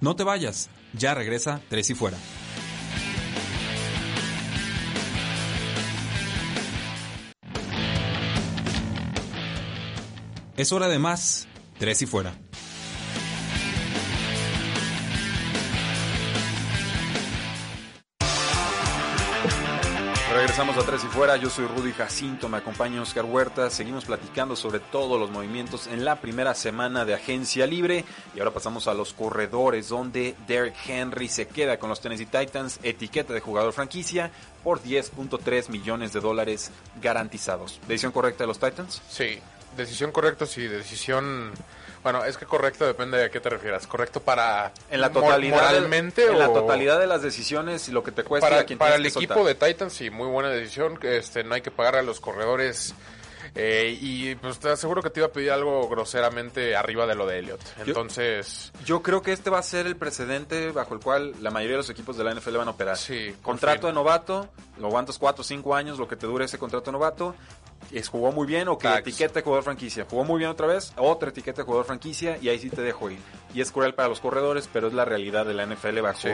No te vayas, ya regresa Tres y Fuera. Es hora de más, Tres y Fuera. Regresamos a Tres y Fuera, yo soy Rudy Jacinto, me acompaña Oscar Huerta, seguimos platicando sobre todos los movimientos en la primera semana de agencia libre y ahora pasamos a los corredores donde Derek Henry se queda con los Tennessee Titans, etiqueta de jugador franquicia por 10.3 millones de dólares garantizados. ¿Decisión correcta de los Titans? Sí, decisión correcta, sí, decisión... Bueno, es que correcto depende de a qué te refieras. ¿Correcto para... En la totalidad, de- moralmente en la totalidad de las decisiones y lo que te cuesta a para, quien para el equipo soltar. de Titans, sí, muy buena decisión. Este, no hay que pagar a los corredores. eh, y pues te aseguro que te iba a pedir algo groseramente arriba de lo de Elliot. Entonces, Yo creo que este va a ser el precedente bajo el cual la mayoría de los equipos de la NFL van a operar. Sí, Contrato fin. de novato, lo aguantas 4 o 5 años, lo que te dure ese contrato de novato. Es, jugó muy bien, o que etiqueta de jugador franquicia. Jugó muy bien otra vez, otra etiqueta de jugador franquicia, y ahí sí te dejo ir. Y es cruel para los corredores, pero es la realidad de la NFL bajo Sí.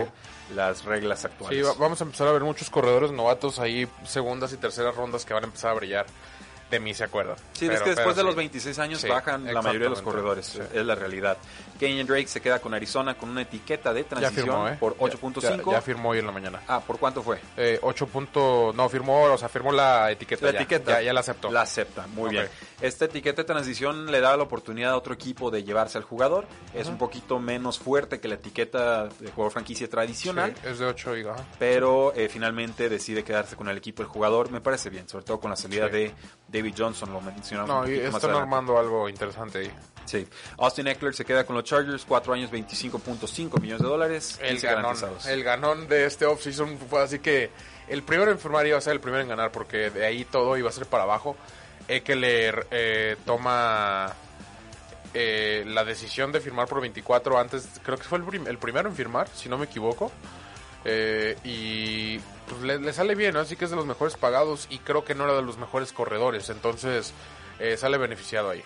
las reglas sí, actuales. va- vamos a empezar a ver muchos corredores novatos ahí, segundas y terceras rondas que van a empezar a brillar. De mí se acuerdan. Sí, es que después de los sí. 26 años Sí, bajan la mayoría de los corredores. Sí. Es la realidad. Kenyon Drake se queda con Arizona con una etiqueta de Ya transición firmó, ¿eh? por Ya- 8.5. Ya, ya firmó hoy en la mañana. Ah, ¿por cuánto fue? Eh, 8 punto, no, firmó, o sea, firmó la etiqueta. La ya. etiqueta. Ya, ya la aceptó. La acepta, muy bien. Esta etiqueta de transición le da la oportunidad a otro equipo de llevarse al jugador. Es un poquito menos fuerte que la etiqueta de jugador franquicia tradicional. Sí, es de 8 y. Pero eh, finalmente decide quedarse con el equipo el jugador. Me parece bien, sobre todo con la salida de David Johnson, lo mencionamos No, un y poquito más están armando algo interesante ahí. Sí. Austin Eckler se queda con los Chargers, 4 años, 25.5 millones de dólares. El 15 ganón, el ganón de este offseason fue así que el primero en firmar iba a ser el primero en ganar porque de ahí todo iba a ser para abajo. Eckler eh, toma eh, la decisión de firmar por 24 antes, creo que fue el, prim- el primero en firmar, si no me equivoco. Eh, y pues, le, le sale bien, ¿no? así que es de los mejores pagados y creo que no era de los mejores corredores, entonces eh, sale beneficiado ahí.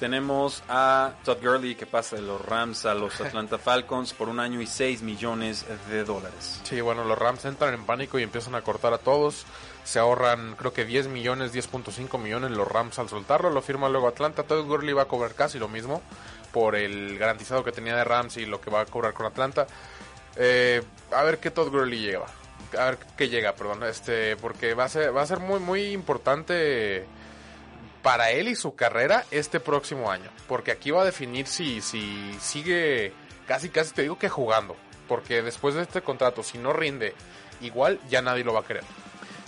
Tenemos a Todd Gurley que pasa de los Rams a los Atlanta Falcons por un año y 6 millones de dólares. Sí, bueno, los Rams entran en pánico y empiezan a cortar a todos. Se ahorran creo que 10 millones, 10.5 millones los Rams al soltarlo. Lo firma luego Atlanta. Todd Gurley va a cobrar casi lo mismo por el garantizado que tenía de Rams y lo que va a cobrar con Atlanta. Eh, a ver qué Todd Gurley llega. A ver qué llega, perdón. Este, porque va a ser, va a ser muy, muy importante para él y su carrera este próximo año. Porque aquí va a definir si, si sigue, casi casi te digo que jugando. Porque después de este contrato, si no rinde igual, ya nadie lo va a querer.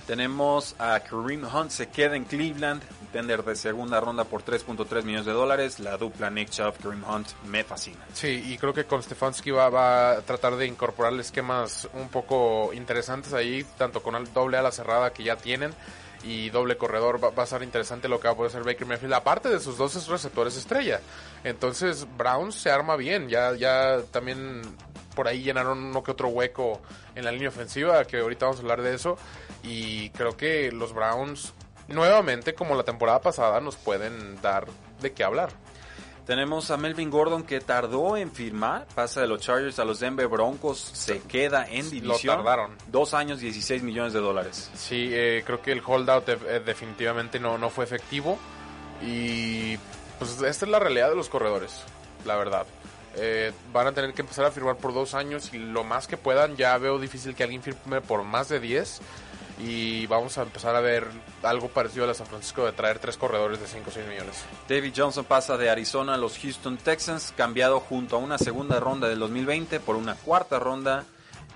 Tenemos a Kareem Hunt, se queda en Cleveland, tender de segunda ronda por 3.3 millones de dólares. La dupla Nick Chubb, Kareem Hunt, me fascina. Sí, y creo que con Stefanski va, a tratar de incorporar esquemas un poco interesantes ahí, tanto con el doble ala cerrada que ya tienen y doble corredor va, a ser interesante lo que va a poder hacer Baker Mayfield, aparte de sus dos receptores estrella. Entonces Browns se arma bien, ya, ya también por ahí llenaron uno que otro hueco en la línea ofensiva, que ahorita vamos a hablar de eso, y creo que los Browns nuevamente, como la temporada pasada, nos pueden dar de qué hablar. Tenemos a Melvin Gordon que tardó en firmar, pasa de los Chargers a los Denver Broncos, se queda en división. Lo tardaron. Dos años, 16 millones de dólares. Sí, eh, creo que el holdout eh, definitivamente no, no fue efectivo. Y pues esta es la realidad de los corredores, la verdad. Eh, van a tener que empezar a firmar por dos años y lo más que puedan. Ya veo difícil que alguien firme por más de 10 y vamos a empezar a ver algo parecido a la San Francisco de traer tres corredores de 5 o 6 millones. David Johnson pasa de Arizona a los Houston Texans, cambiado junto a una segunda ronda del 2020 por una cuarta ronda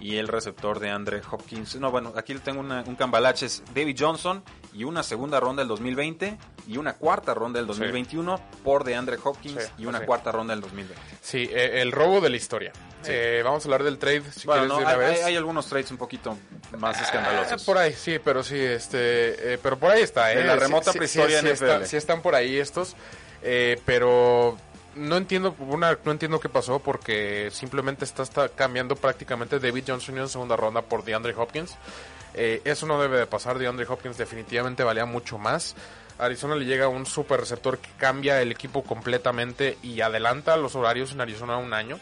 y el receptor de Andre Hopkins. No, bueno, aquí tengo un cambalache, es David Johnson y una segunda ronda del 2020 y una cuarta ronda del 2021 por de Andre Hopkins y una cuarta ronda del 2020. Sí, eh, el robo de la historia. Eh, vamos a hablar del trade, si quieres de una hay, vez. Hay, algunos trades un poquito más escandalosos. Eh, por ahí, sí, pero sí, este, pero por ahí está. En la remota prehistoria sí, están por ahí estos, pero no entiendo una no entiendo qué pasó porque simplemente está, está cambiando prácticamente David Johnson en segunda ronda por DeAndre Hopkins. Eh, eso no debe de pasar. DeAndre Hopkins definitivamente valía mucho más. Arizona le llega un super receptor que cambia el equipo completamente y adelanta los horarios en Arizona un año.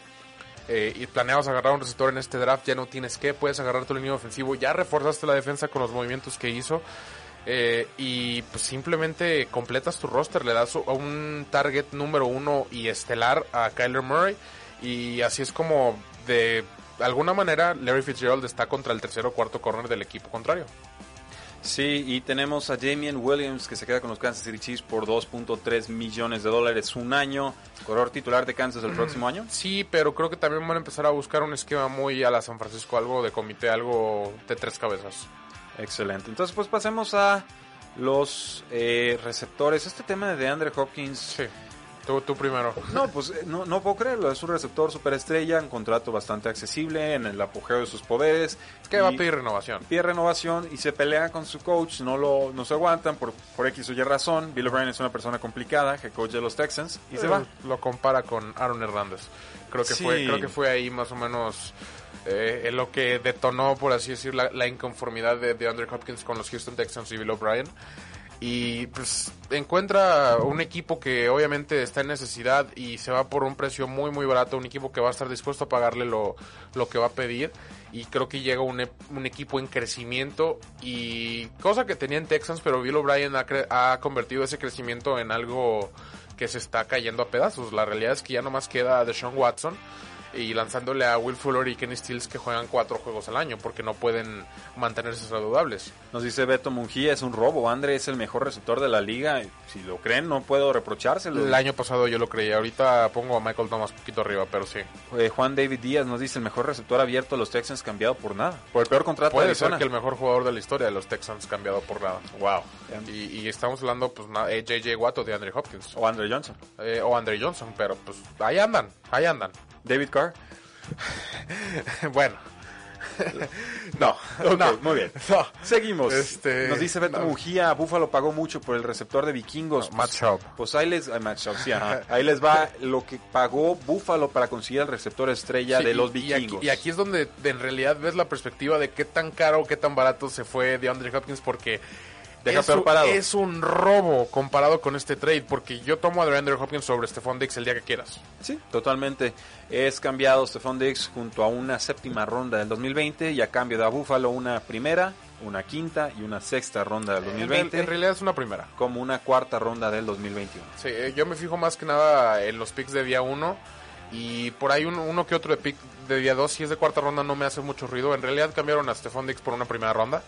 Eh, y planeabas agarrar un receptor en este draft, ya no tienes que, puedes agarrar tu línea ofensivo, ya reforzaste la defensa con los movimientos que hizo. Eh, y pues simplemente completas tu roster, le das un target número uno y estelar a Kyler Murray y así es como de alguna manera Larry Fitzgerald está contra el tercer o cuarto corner del equipo contrario. Sí, y tenemos a Damien Williams que se queda con los Kansas City Chiefs por 2.3 millones de dólares un año. ¿Corredor titular de Kansas el próximo año? Sí, pero creo que también van a empezar a buscar un esquema muy a la San Francisco, algo de comité, algo de tres cabezas. Excelente. Entonces, pues pasemos a los eh, receptores. Este tema de Andre Hopkins. Sí. Tú, primero. No, pues eh, no, no puedo creerlo. Es un receptor superestrella, un contrato bastante accesible en el apogeo de sus poderes. Que va a pedir renovación. Pide renovación y se pelea con su coach. No lo no se aguantan por, por X o Y razón. Bill O'Brien es una persona complicada, que coach de los Texans, y se va. Lo compara con Aaron Hernández. Creo que, fue, creo que fue ahí más o menos eh, en lo que detonó, por así decir, la, inconformidad de, de Andrew Hopkins con los Houston Texans y Bill O'Brien. Y pues encuentra un equipo que obviamente está en necesidad y se va por un precio muy muy barato, un equipo que va a estar dispuesto a pagarle lo, lo que va a pedir y creo que llega un, un, equipo en crecimiento y cosa que tenía en Texans, pero Bill O'Brien ha, ha, convertido ese crecimiento en algo que se está cayendo a pedazos. La realidad es que ya nomás queda Deshaun Watson y lanzándole a Will Fuller y Kenny Stills que juegan cuatro juegos al año porque no pueden mantenerse saludables. Nos dice Beto Mungía, es un robo, Andre es el mejor receptor de la liga, si lo creen no puedo reprochárselo. El año pasado yo lo creía, ahorita pongo a Michael Thomas un poquito arriba, pero sí. Eh, Juan David Díaz nos dice el mejor receptor abierto de los Texans cambiado por nada, por el peor contrato Puede de ser que el mejor jugador de la historia de los Texans cambiado por nada. Wow. Y, estamos hablando pues eh, JJ Watt o de Andre Hopkins. O Andre Johnson. Eh, o Andre Johnson, pero pues ahí andan, ahí andan. David Carr. bueno. no, no, muy bien. Seguimos. Este, Nos dice Beto Mujía, Búfalo pagó mucho por el receptor de vikingos. Matt Schaub. Pues ahí les, ahí les va lo que pagó Búfalo para conseguir el receptor estrella de los vikingos. Y aquí, es donde en realidad ves la perspectiva de qué tan caro o qué tan barato se fue de Andre Hopkins porque Deja es, peor un- parado. es un robo comparado con este trade, porque yo tomo a DeAndre Hopkins sobre Stephon Diggs el día que quieras. Sí, totalmente. Es cambiado Stephon Diggs junto a una séptima ronda del 2020 y a cambio de a Buffalo una primera, una quinta y una sexta ronda del En, 2020 real- en realidad es una primera. como una cuarta ronda del 2021. Sí, eh, yo me fijo más que nada en los picks de día 1 y por ahí uno, uno que otro de pick de día 2. Si es de cuarta ronda no me hace mucho ruido. En realidad cambiaron a Stephon Diggs por una primera ronda.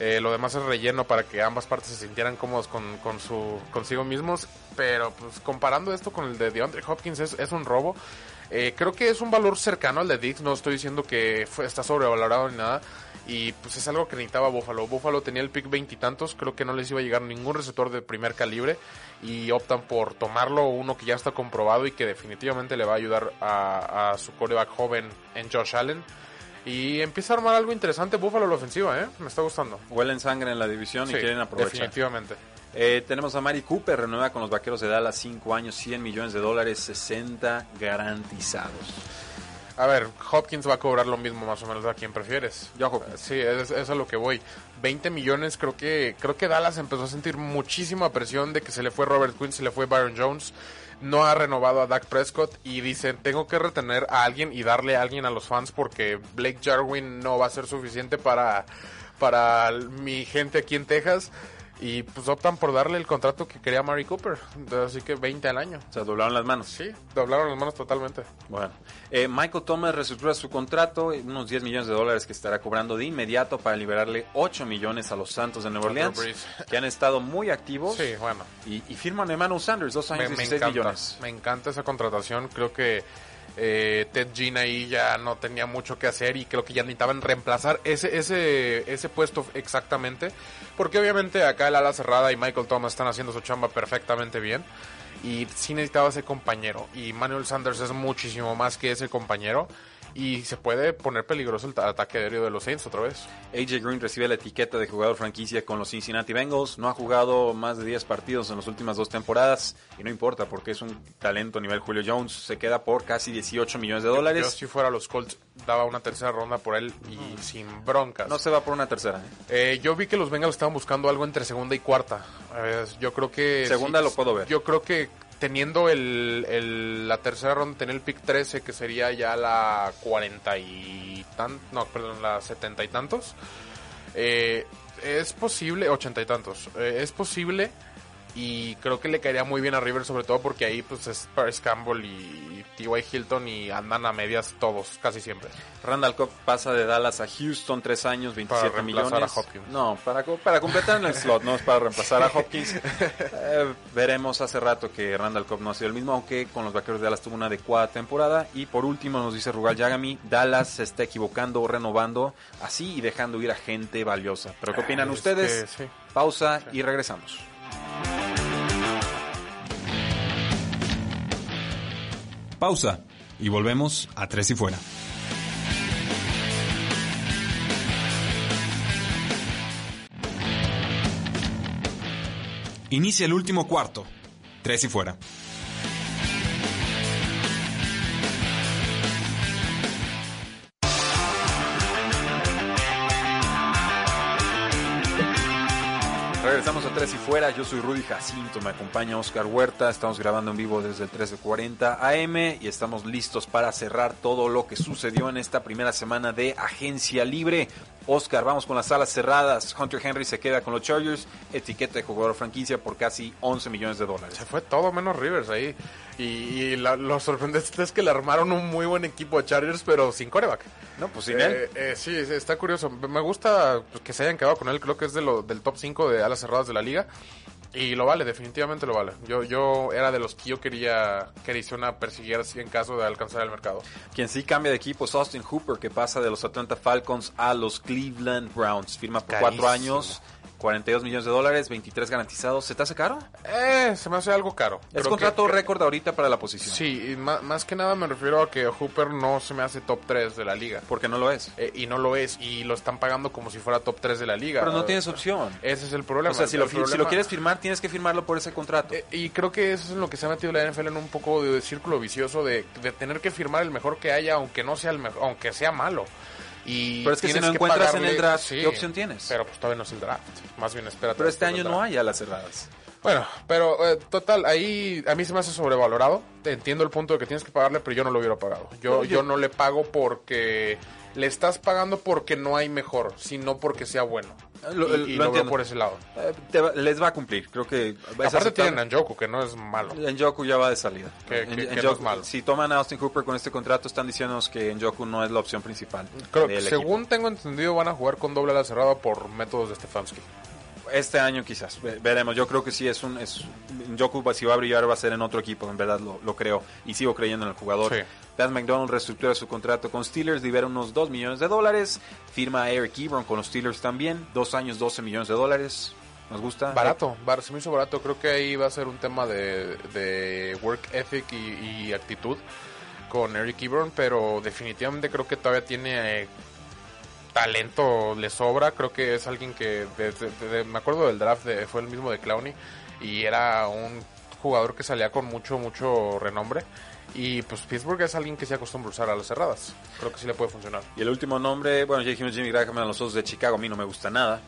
Eh, lo demás es relleno para que ambas partes se sintieran cómodos con, con su, consigo mismos. Pero pues comparando esto con el de DeAndre Hopkins es, es un robo. Eh, creo que es un valor cercano al de Diggs. No estoy diciendo que fue, está sobrevalorado ni nada. Y pues es algo que necesitaba Buffalo. Buffalo tenía el pick veintitantos. Creo que no les iba a llegar ningún receptor de primer calibre. Y optan por tomarlo uno que ya está comprobado y que definitivamente le va a ayudar a, a su coreback joven en Josh Allen. Y empieza a armar algo interesante Buffalo la ofensiva, ¿eh? Me está gustando. Huelen sangre en la división Sí, y quieren aprovechar. Definitivamente. Eh, tenemos a Mari Cooper, renueva con los Vaqueros de Dallas 5 años, 100 millones de dólares, 60 garantizados. A ver, Hopkins va a cobrar lo mismo más o menos a quien prefieres. Yo Hopkins. Sí, es, es a lo que voy. 20 millones, creo que creo que Dallas empezó a sentir muchísima presión de que se le fue Robert Quinn, se le fue Byron Jones. No ha renovado a Dak Prescott y dicen, tengo que retener a alguien y darle a alguien a los fans porque Blake Jarwin no va a ser suficiente para, para mi gente aquí en Texas. Y pues optan por darle el contrato que quería Mari Cooper. Así que 20 al año. O sea, doblaron las manos. Sí, doblaron las manos totalmente. Bueno, eh, Michael Thomas reestructura su contrato, unos 10 millones de dólares que estará cobrando de inmediato para liberarle 8 millones a los Santos de Nueva Orleans, que han estado muy activos. Sí, bueno. Y, y firman a Emmanuel Sanders, dos años, me 16 encanta, millones. me encanta esa contratación. Creo que eh, Ted Jean ahí ya no tenía mucho que hacer y creo que ya necesitaban reemplazar ese, ese, ese puesto exactamente. Porque obviamente acá el ala cerrada y Michael Thomas están haciendo su chamba perfectamente bien. Y sí necesitaba ese compañero. Y Manuel Sanders es muchísimo más que ese compañero. Y se puede poner peligroso el ta- ataque aéreo de los Saints otra vez. AJ Green recibe la etiqueta de jugador franquicia con los Cincinnati Bengals. No ha jugado más de 10 partidos en las últimas dos temporadas. Y no importa porque es un talento a nivel Julio Jones. Se queda por casi 18 millones de Yo dólares. si fuera los Colts daba una tercera ronda por él y sin broncas. No se va por una tercera. ¿eh? Eh, yo vi que los Bengals estaban buscando algo entre segunda y cuarta. Eh, yo creo que... Segunda lo puedo ver. Yo creo que teniendo el, el- la tercera ronda, tener el pick 13, que sería ya la 40 y tan, no, perdón, la 70 y tantos, eh, es posible, 80 y tantos, eh, es posible y creo que le caería muy bien a River, sobre todo porque ahí pues es Paris Campbell y T.Y. Hilton y andan a medias todos, casi siempre. Randall Cobb pasa de Dallas a Houston, tres años, 27 reemplazar millones. a Hopkins. No, para, para completar en el slot, no es para reemplazar a Hopkins. Eh, veremos hace rato que Randall Cobb no ha sido el mismo, aunque con los vaqueros de Dallas tuvo una adecuada temporada. Y por último nos dice Rugal Yagami, Dallas se está equivocando, renovando así y dejando ir a gente valiosa. ¿Pero qué opinan Es ustedes? que sí. Pausa y regresamos. Pausa y volvemos a Tres y Fuera. Inicia el último cuarto. Tres y Fuera. Tres y Fuera, yo soy Rudy Jacinto, me acompaña Oscar Huerta, estamos grabando en vivo desde el 1340 AM y estamos listos para cerrar todo lo que sucedió en esta primera semana de Agencia Libre. Oscar, vamos con las salas cerradas, Hunter Henry se queda con los Chargers, etiqueta de jugador franquicia por casi 11 millones de dólares. Se fue todo menos Rivers ahí. Y, y la- lo sorprendente es que le armaron un muy buen equipo a Chargers, pero sin coreback. No, pues sin él. Eh, eh, sí, sí, está curioso. Me gusta pues, que se hayan quedado con él. Creo que es de lo, del top 5 de alas cerradas de la liga. Y lo vale, definitivamente lo vale. Yo, yo era de los que yo quería que Arizona persiguiera así en caso de alcanzar el mercado. Quien sí cambia de equipo es Austin Hooper, que pasa de los Atlanta Falcons a los Cleveland Browns. Firma por Carísimo. cuatro años, 42 millones de dólares, 23 garantizados. ¿Se te hace caro? Eh, se me hace algo caro. Es Creo contrato que- récord ahorita para la posición. Sí, y ma- más, que nada me refiero a que Hooper no se me hace top 3 de la liga. Porque no lo es. Eh, y no lo es. Y lo están pagando como si fuera top 3 de la liga. Pero no tienes opción. Ese es el problema. O sea, si lo, fi- si lo problema- quieres firmar, tienes que firmarlo por ese contrato. Eh, y creo que eso es en lo que se ha metido la NFL en un poco de círculo vicioso de, de tener que firmar el mejor que haya, aunque no sea el mejor, aunque sea malo. Y Pero es que si no encuentras en el draft, ¿qué opción tienes? Pero pues todavía no es el draft. Más bien espérate. Pero este año no hay alas cerradas. Bueno, pero eh, total, ahí a mí se me hace sobrevalorado. Entiendo el punto de que tienes que pagarle, pero yo no lo hubiera pagado. Yo, yo no le pago porque le estás pagando porque no hay mejor, sino porque sea bueno. Lo- y, lo y lo, veo entiendo. por ese lado. Eh, te les va a cumplir, creo que... Aparte tienen a Njoku, que no es malo. Njoku ya va de salida. Que- En- que- que Njoku- no es malo. Si toman a Austin Hooper con este contrato, están diciéndonos que Njoku no es la opción principal. Creo que equipo. según tengo entendido van a jugar con doble ala cerrada por métodos de Stefanski. Este año quizás, ve- veremos. Yo creo que sí es un... Es, Njoku si va a brillar va a ser en otro equipo, en verdad lo, lo creo. Y sigo creyendo en el jugador. Sí. Dan McDonald reestructura su contrato con Steelers, libera unos 2 millones de dólares. Firma a Eric Ebron con los Steelers también. Dos años, 12 millones de dólares. ¿Nos gusta? Barato, bar- se me hizo barato. Creo que ahí va a ser un tema de, de work ethic y, y actitud con Eric Ebron, pero definitivamente creo que todavía tiene eh, talento, le sobra. Creo que es alguien que, me acuerdo del draft, fue el mismo de Clowney, y era un jugador que salía con mucho, mucho renombre. Y pues Pittsburgh es alguien que se acostumbra a usar a las cerradas. Creo que sí le puede funcionar. Y el último nombre, bueno, ya Jimmy Graham a los Osos de Chicago, a mí no me gusta nada.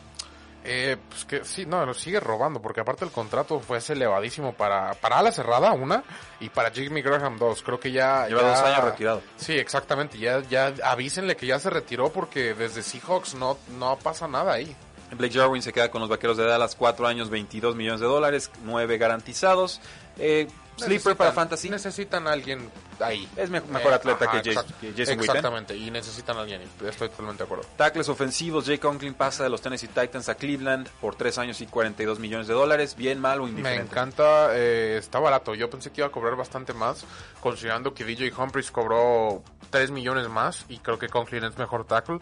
Eh, pues que sí, no, lo sigue robando, porque aparte el contrato fue elevadísimo para, para ala cerrada, una, y para Jimmy Graham, dos. Creo que ya. Lleva ya- dos años retirado. Sí, exactamente. Ya, ya avísenle que ya se retiró, porque desde Seahawks no, no pasa nada ahí. Blake Jarwin se queda con los Vaqueros de Dallas, 4 años, 22 millones de dólares, 9 garantizados. Eh, sleeper para Fantasy. Necesitan a alguien ahí. Es me- mejor atleta que Jason- exact- que Jason Witten. Exactamente, y necesitan a alguien. Estoy totalmente de acuerdo. Tackles ofensivos, Jay Conklin pasa de los Tennessee Titans a Cleveland por 3 años y 42 millones de dólares. Bien, mal o Me indiferente. encanta, eh, está barato. Yo pensé que iba a cobrar bastante más, considerando que DJ Humphries cobró 3 millones más y creo que Conklin es mejor tackle.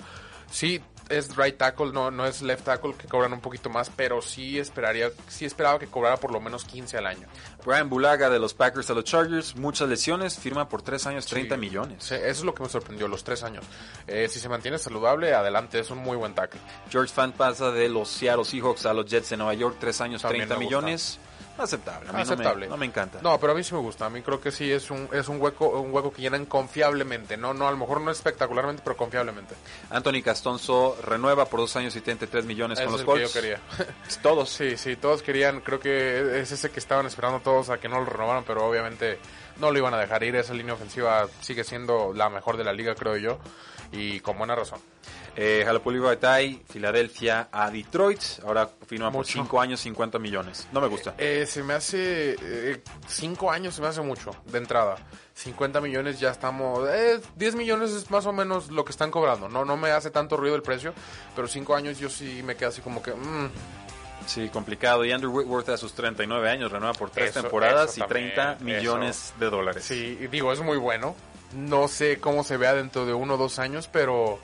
Sí, es right tackle, no, no es left tackle, que cobran un poquito más, pero sí esperaría, sí esperaba que cobrara por lo menos 15 al año. Brian Bulaga de los Packers a los Chargers, muchas lesiones, firma por 3 años, 30 Sí. millones. Sí, eso es lo que me sorprendió, los 3 años. Eh, si se mantiene saludable, adelante, es un muy buen tackle. George Fant pasa de los Seattle Seahawks a los Jets de Nueva York, 3 años, También 30 me gusta. Aceptable, a mí no me- Aceptable. No, me, encanta. No, pero a mí sí me gusta. A mí creo que sí es un, es un hueco, un hueco que llenan confiablemente. No, no, a lo mejor no espectacularmente, pero confiablemente. Anthony Castonzo renueva por 2 años y 33 millones con los el que Colts. yo quería. Todos. Sí, sí, todos querían, creo que es ese que estaban esperando todos a que no lo renovaran, pero obviamente no lo iban a dejar ir. Esa línea ofensiva sigue siendo la mejor de la liga, creo yo, y con buena razón. Eh, Jalapuli Baitai, Filadelfia a Detroit. Ahora firma por Mucho. 5 años, 50 millones. No me gusta. Eh, se me hace, eh, cinco años se me hace mucho de entrada. 50 millones ya estamos, eh, 10 millones es más o menos lo que están cobrando. No, no me hace tanto ruido el precio, pero cinco años yo sí me quedo así como que, mm, Sí, complicado. Y Andrew Whitworth a sus 39 años renueva por 3 Eso- temporadas eso y 30 también, millones de dólares. Sí, digo, es muy bueno. No sé cómo se vea dentro de uno o dos años, pero,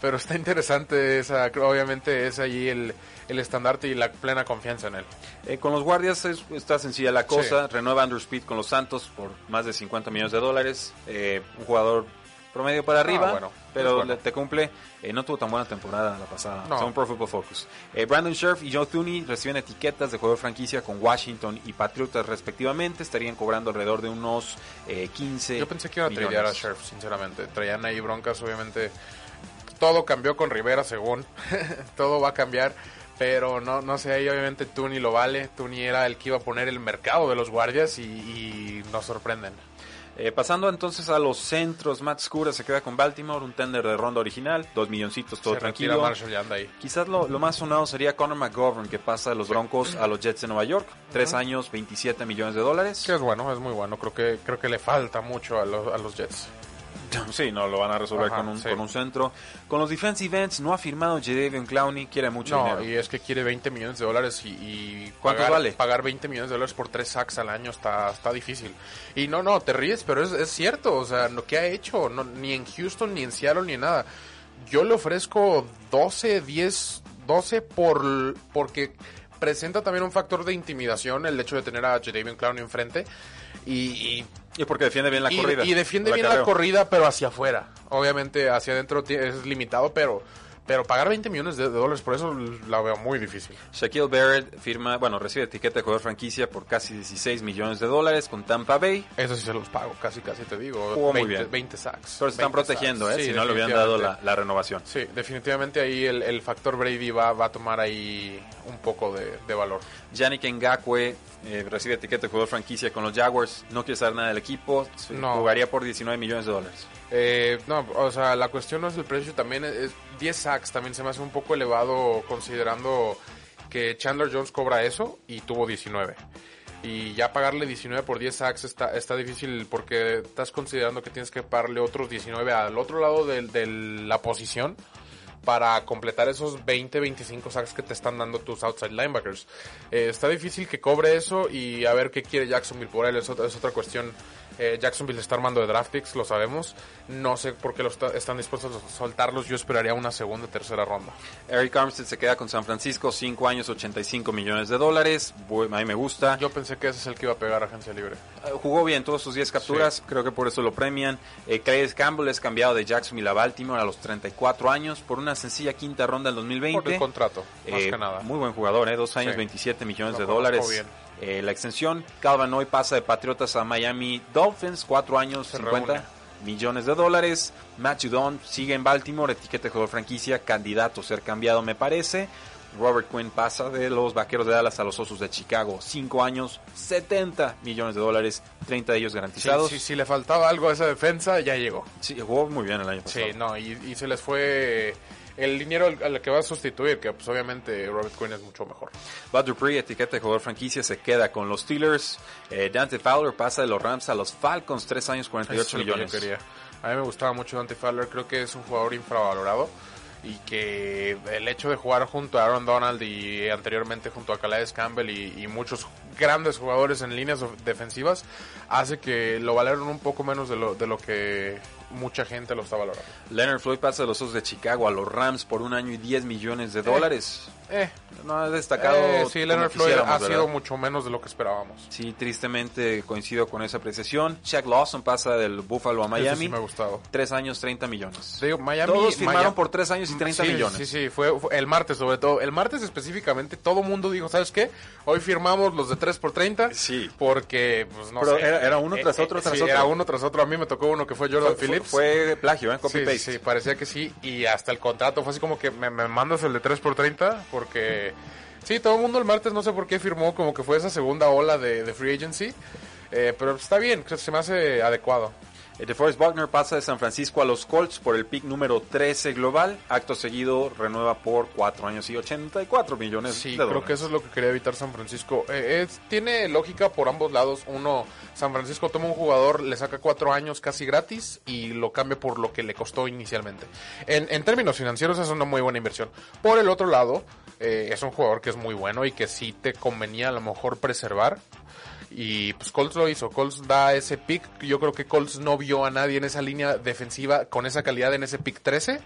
pero está interesante. Esa, obviamente es allí el, el estandarte y la plena confianza en él. Eh, con los guardias es- está sencilla la cosa. Renueva Andrew Speed con los Santos por más de 50 millones de dólares. Eh, un jugador promedio para arriba, Ah, bueno, pero bueno. te cumple. Eh, no tuvo tan buena temporada la pasada, No. según Pro Football Focus. Eh, Brandon Scherf y Joe Thuney reciben etiquetas de jugador franquicia con Washington y Patriotas respectivamente. Estarían cobrando alrededor de unos eh, 15 Yo pensé que iban a tradear a Sheriff, sinceramente. Traían ahí broncas, obviamente. Todo cambió con Rivera, según. Todo va a cambiar. Pero no, no sé, ahí obviamente Tuni lo vale. Tuni era el que iba a poner el mercado de los guardias y, y nos sorprenden. Eh, pasando entonces a los centros, Matt Scura se queda con Baltimore, un tender de ronda original, dos milloncitos, todo Se tranquilo. retira Marshall y anda ahí. Quizás lo, lo más sonado sería Conor McGovern, que pasa de los Broncos a los Jets de Nueva York. Tres años, 27 millones de dólares. Que es bueno, es muy bueno. Creo que, creo que le falta mucho a los, a los Jets. Sí, no, lo van a resolver Ajá, con, un, sí. con un centro. Con los defensive ends, no ha firmado Jadavion Clowney, quiere mucho No, dinero. y es que quiere 20 millones de dólares y, y ¿Cuántos pagar, vale? pagar 20 millones de dólares por tres sacks al año está, está difícil. Y no, no, te ríes, pero es, es cierto, o sea, lo que ha hecho, no, ni en Houston, ni en Seattle, ni en nada. Yo le ofrezco 12, 10, 12 por, porque presenta también un factor de intimidación el hecho de tener a Jadavion Clowney enfrente y, y Y porque defiende bien la y, corrida. y defiende el bien la acarreo. corrida, pero hacia afuera. Obviamente hacia adentro es limitado, pero Pero pagar 20 millones de, de dólares por eso la veo muy difícil. Shaquille Barrett firma, bueno, recibe etiqueta de jugador franquicia por casi 16 millones de dólares con Tampa Bay. Eso sí se los pago, casi casi te digo. Jugó 20, muy bien. 20 sacks. Pero se están 20 protegiendo, sacks. ¿eh? Sí, si no le hubieran dado la, la renovación. Sí, definitivamente ahí el, el factor Brady va, va a tomar ahí un poco de, de valor. Yannick Ngakwe eh, recibe etiqueta de jugador franquicia con los Jaguars. No quiere saber nada del equipo. No. Jugaría por 19 millones de dólares. Eh, no, o sea, la cuestión no es el precio, también es 10 sacks, también se me hace un poco elevado considerando que Chandler Jones cobra eso y tuvo 19. Y ya pagarle 19 por 10 sacks está, está difícil porque estás considerando que tienes que pagarle otros 19 al otro lado de, de la posición para completar esos 20, 25 sacks que te están dando tus outside linebackers. Eh, está difícil que cobre eso y a ver qué quiere Jacksonville por él, es otra, es otra cuestión. Eh, Jacksonville está armando de draft picks, lo sabemos. No sé por qué lo está- están dispuestos a soltarlos. Yo esperaría una segunda, tercera ronda. Eric Armstead se queda con San Francisco, 5 años, 85 millones de dólares. A mí me gusta. Yo pensé que ese es el que iba a pegar a agencia libre. Eh, Jugó bien todos sus 10 capturas, creo que por eso lo premian. Eh, Campbell es cambiado de Jacksonville a Baltimore a los 34 años por una sencilla quinta ronda del 2020. Por el contrato, más Eh, que nada. Muy buen jugador, ¿eh? dos años, Sí. 27 millones Lo de dólares. bien. Eh, la extensión, Calvin hoy pasa de Patriotas a Miami Dolphins, 4 años, Se 50 reúne. millones de dólares. Matt Judon sigue en Baltimore, etiqueta de jugador franquicia, candidato a ser cambiado me parece. Robert Quinn pasa de los Vaqueros de Dallas a los Osos de Chicago, 5 años, 70 millones de dólares, 30 de ellos garantizados. sí, si le faltaba algo a esa defensa, ya llegó. Sí, jugó muy bien el año pasado. Sí, no, y, y se les fue el dinero al, al que va a sustituir, que pues obviamente Robert Quinn es mucho mejor. Bud Dupree, etiqueta de jugador franquicia, se queda con los Steelers. Eh, Dante Fowler pasa de los Rams a los Falcons, 3 años, 48 Eso es lo que yo millones. quería. A mí me gustaba mucho Dante Fowler, creo que es un jugador infravalorado y que el hecho de jugar junto a Aaron Donald y anteriormente junto a Calais Campbell y, y muchos grandes jugadores en líneas defensivas hace que lo valoren un poco menos de lo, de lo que mucha gente lo está valorando. Leonard Floyd pasa de los Osos de Chicago a los Rams por un año y 10 millones de dólares. Eh, No ha destacado. eh, sí, Leonard Floyd ha ¿verdad? sido mucho menos de lo que esperábamos. Sí, tristemente coincido con esa apreciación. Shaq Lawson pasa del Buffalo a Miami. sí me ha gustado. Tres años, 30 millones. Digo, Miami, Todos firmaron Miami- por tres años y 30 Sí, millones. Sí, sí, fue, fue el martes sobre todo. El martes específicamente todo mundo dijo, ¿sabes qué? Hoy firmamos los de 3 por 30 Sí. Porque, pues no Pero sé. era- era uno tras otro, tras sí, otro. era uno tras otro. A mí me tocó uno que fue Jordan Fue, Phillips. fue plagio, ¿eh? Copy sí, paste. sí, parecía que sí. Y hasta el contrato fue así como que me, me mandas el de 3 por 30 porque... Sí, todo el mundo el martes no sé por qué firmó como que fue esa segunda ola de, de free agency. Eh, pero está bien, creo se me hace adecuado. Eh, DeForest Buckner pasa de San Francisco a los Colts por el pick número 13 global. Acto seguido renueva por 4 años y 84 millones Sí, de creo dólares. que eso es lo que quería evitar San Francisco. Eh, es- tiene lógica por ambos lados. Uno, San Francisco toma un jugador, le saca cuatro años casi gratis y lo cambia por lo que le costó inicialmente. En, en términos financieros es una muy buena inversión. Por el otro lado, eh, es un jugador que es muy bueno y que sí te convenía a lo mejor preservar. Y pues Colts lo hizo. Colts da ese pick. Yo creo que Colts no vio a nadie en esa línea defensiva con esa calidad en ese pick 13.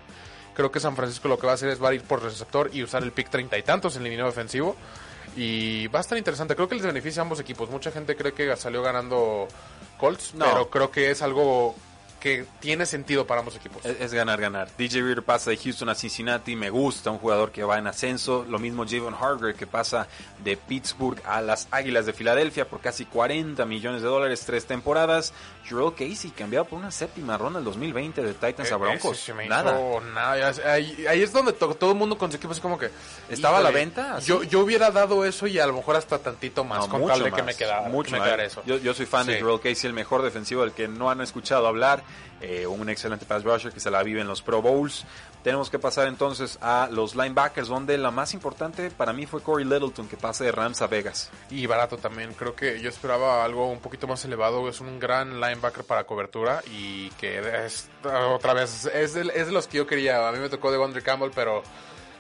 Creo que San Francisco lo que va a hacer es va a ir por receptor y usar el pick treinta y tantos en el línea defensivo. Y va a estar interesante. Creo que les beneficia a ambos equipos. Mucha gente cree que salió ganando Colts, No. pero creo que es algo que tiene sentido para ambos equipos. Es, es ganar, ganar. DJ Reader pasa de Houston a Cincinnati, me gusta, un jugador que va en ascenso. Lo mismo Javon Harger que pasa de Pittsburgh a las Águilas de Filadelfia por casi 40 millones de dólares, tres temporadas. Joel Casey cambiado por una séptima ronda en 2020 de Titans a Eh, Broncos. se me Nada. hizo nada. Ya- Ahí, ahí es donde to- todo el mundo con su equipo es como que... ¿Estaba a la venta? ¿Así? Yo, yo hubiera dado eso y a lo mejor hasta tantito más No, con tal de que me quedara, mucho que me más. quedara eso. Yo, yo soy fan de. Joel Casey, el mejor defensivo del que no han escuchado hablar. Eh, un excelente pass rusher que se la vive en los Pro Bowls. Tenemos que pasar entonces a los linebackers, donde la más importante para mí fue Corey Littleton, que pasa de Rams a Vegas. Y barato también. Creo que yo esperaba algo un poquito más elevado. Es un gran linebacker para cobertura y que es, otra vez es de, es de los que yo quería. A mí me tocó de Wonder Campbell, pero,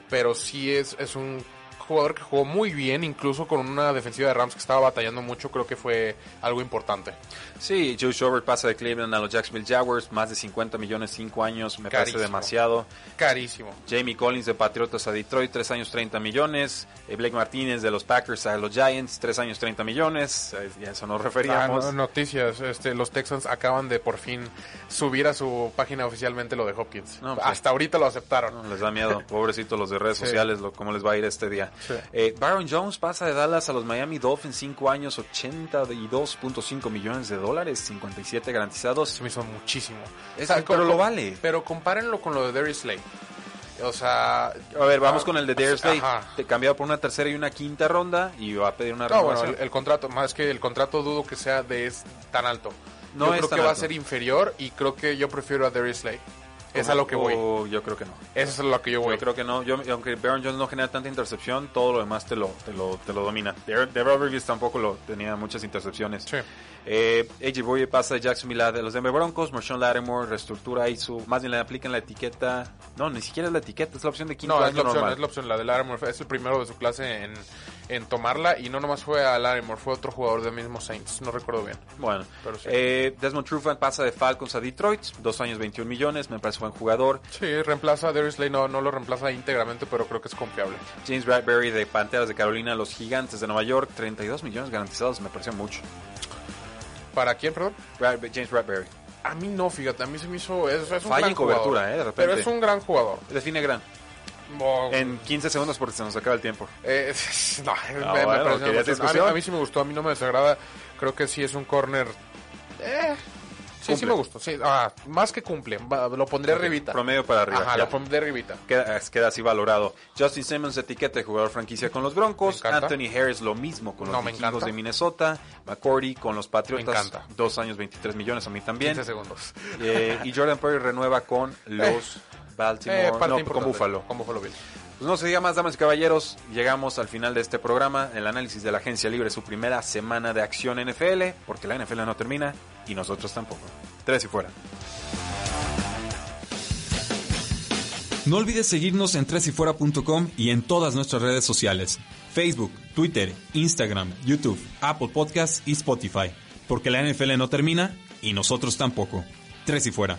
pero sí es, es un jugador que jugó muy bien, incluso con una defensiva de Rams que estaba batallando mucho, creo que fue algo importante. Sí, Joe Schobert pasa de Cleveland a los Jacksonville Jaguars, más de 50 millones, 5 años, me Carísimo. parece demasiado. Carísimo. Jamie Collins de Patriotas a Detroit, 3 años 30 millones. Eh, Blake Martínez de los Packers a los Giants, 3 años 30 millones. Eh, a eso nos Ah, referíamos. no- noticias, este, los Texans acaban de por fin subir a su página oficialmente lo de Hopkins. No, pues- Hasta ahorita lo aceptaron. No, les da miedo, pobrecitos los de redes Sí. sociales, lo, cómo les va a ir este día. Sí. Eh, Byron Jones pasa de Dallas a los Miami Dolphins, 5 años, 82.5 millones de dólares, 57 garantizados. Se me hizo muchísimo. Es- O sea, pero lo vale. Pero compárenlo con lo de Darius Slay. O sea... A ver, vamos ah, con el de Darius. Te cambiado por una tercera y una quinta ronda y va a pedir una No, bueno, renovación. el, el contrato, más que el contrato dudo que sea de es tan alto. No yo es creo que va a ser inferior y creo que yo prefiero a Darius Slay. Es a lo que voy. Oh, yo creo que no. Eso es a lo que yo voy. Yo creo que no. Yo, aunque Baron Jones no genera tanta intercepción, todo lo demás te lo, te lo, te lo domina. Deborah Rivers tampoco lo tenía muchas intercepciones. Sí. Eh, AJ Boye pasa de Jacksonville a de los Denver Broncos. Marshawn Lattimore reestructura ahí su. Más bien le aplican la etiqueta. No, ni siquiera es la etiqueta, es la opción de quinto No, es la opción, normal. es la opción, la de Larimore. Es el primero de su clase en, en tomarla y no nomás fue a Larimore, fue otro jugador del mismo Saints, no recuerdo bien. Bueno, Pero sí. eh, Desmond Trufant pasa de Falcons a Detroit. Dos años, 21 millones. Me parece buen jugador. Sí, reemplaza a Darius no, no lo reemplaza íntegramente, pero creo que es confiable. James Bradbury de Panteras de Carolina los Gigantes de Nueva York. 32 millones garantizados. Me pareció mucho. ¿Para quién, perdón? James Bradbury. A mí no, fíjate, a mí se me hizo... Es, es un Falla gran en cobertura, jugador, eh, de repente. Pero es un gran jugador. Define gran. En 15 segundos porque se nos acaba el tiempo. eh, no, me- me bueno, parece ¿querías mucho. a, mí, discusión? a mí sí me gustó, a mí no me desagrada. Creo que sí es un corner... Eh, sí, sí me gustó. Sí, ah, más que cumple. Lo pondré arribita. Promedio para arriba. Ajá, ya. lo pondré arribita. Queda, queda así valorado. Justin Simmons etiqueta de jugador franquicia con los Broncos. Anthony Harris lo mismo con los No, de Minnesota. McCordy con los Patriotas. Dos años, 23 millones a mí también. 15 segundos. Eh, y Jordan Perry renueva con los Baltimore. Eh, parte no, con. Buffalo. Con Buffalo Bills. Pues no se diga más, damas y caballeros. Llegamos al final de este programa. El análisis de la agencia libre, su primera semana de acción NFL. Porque la NFL no termina y nosotros tampoco. Tres y fuera. No olvides seguirnos en tresyfuera.com y en todas nuestras redes sociales. Facebook, Twitter, Instagram, YouTube, Apple Podcasts y Spotify. Porque la NFL no termina y nosotros tampoco. Tres y fuera.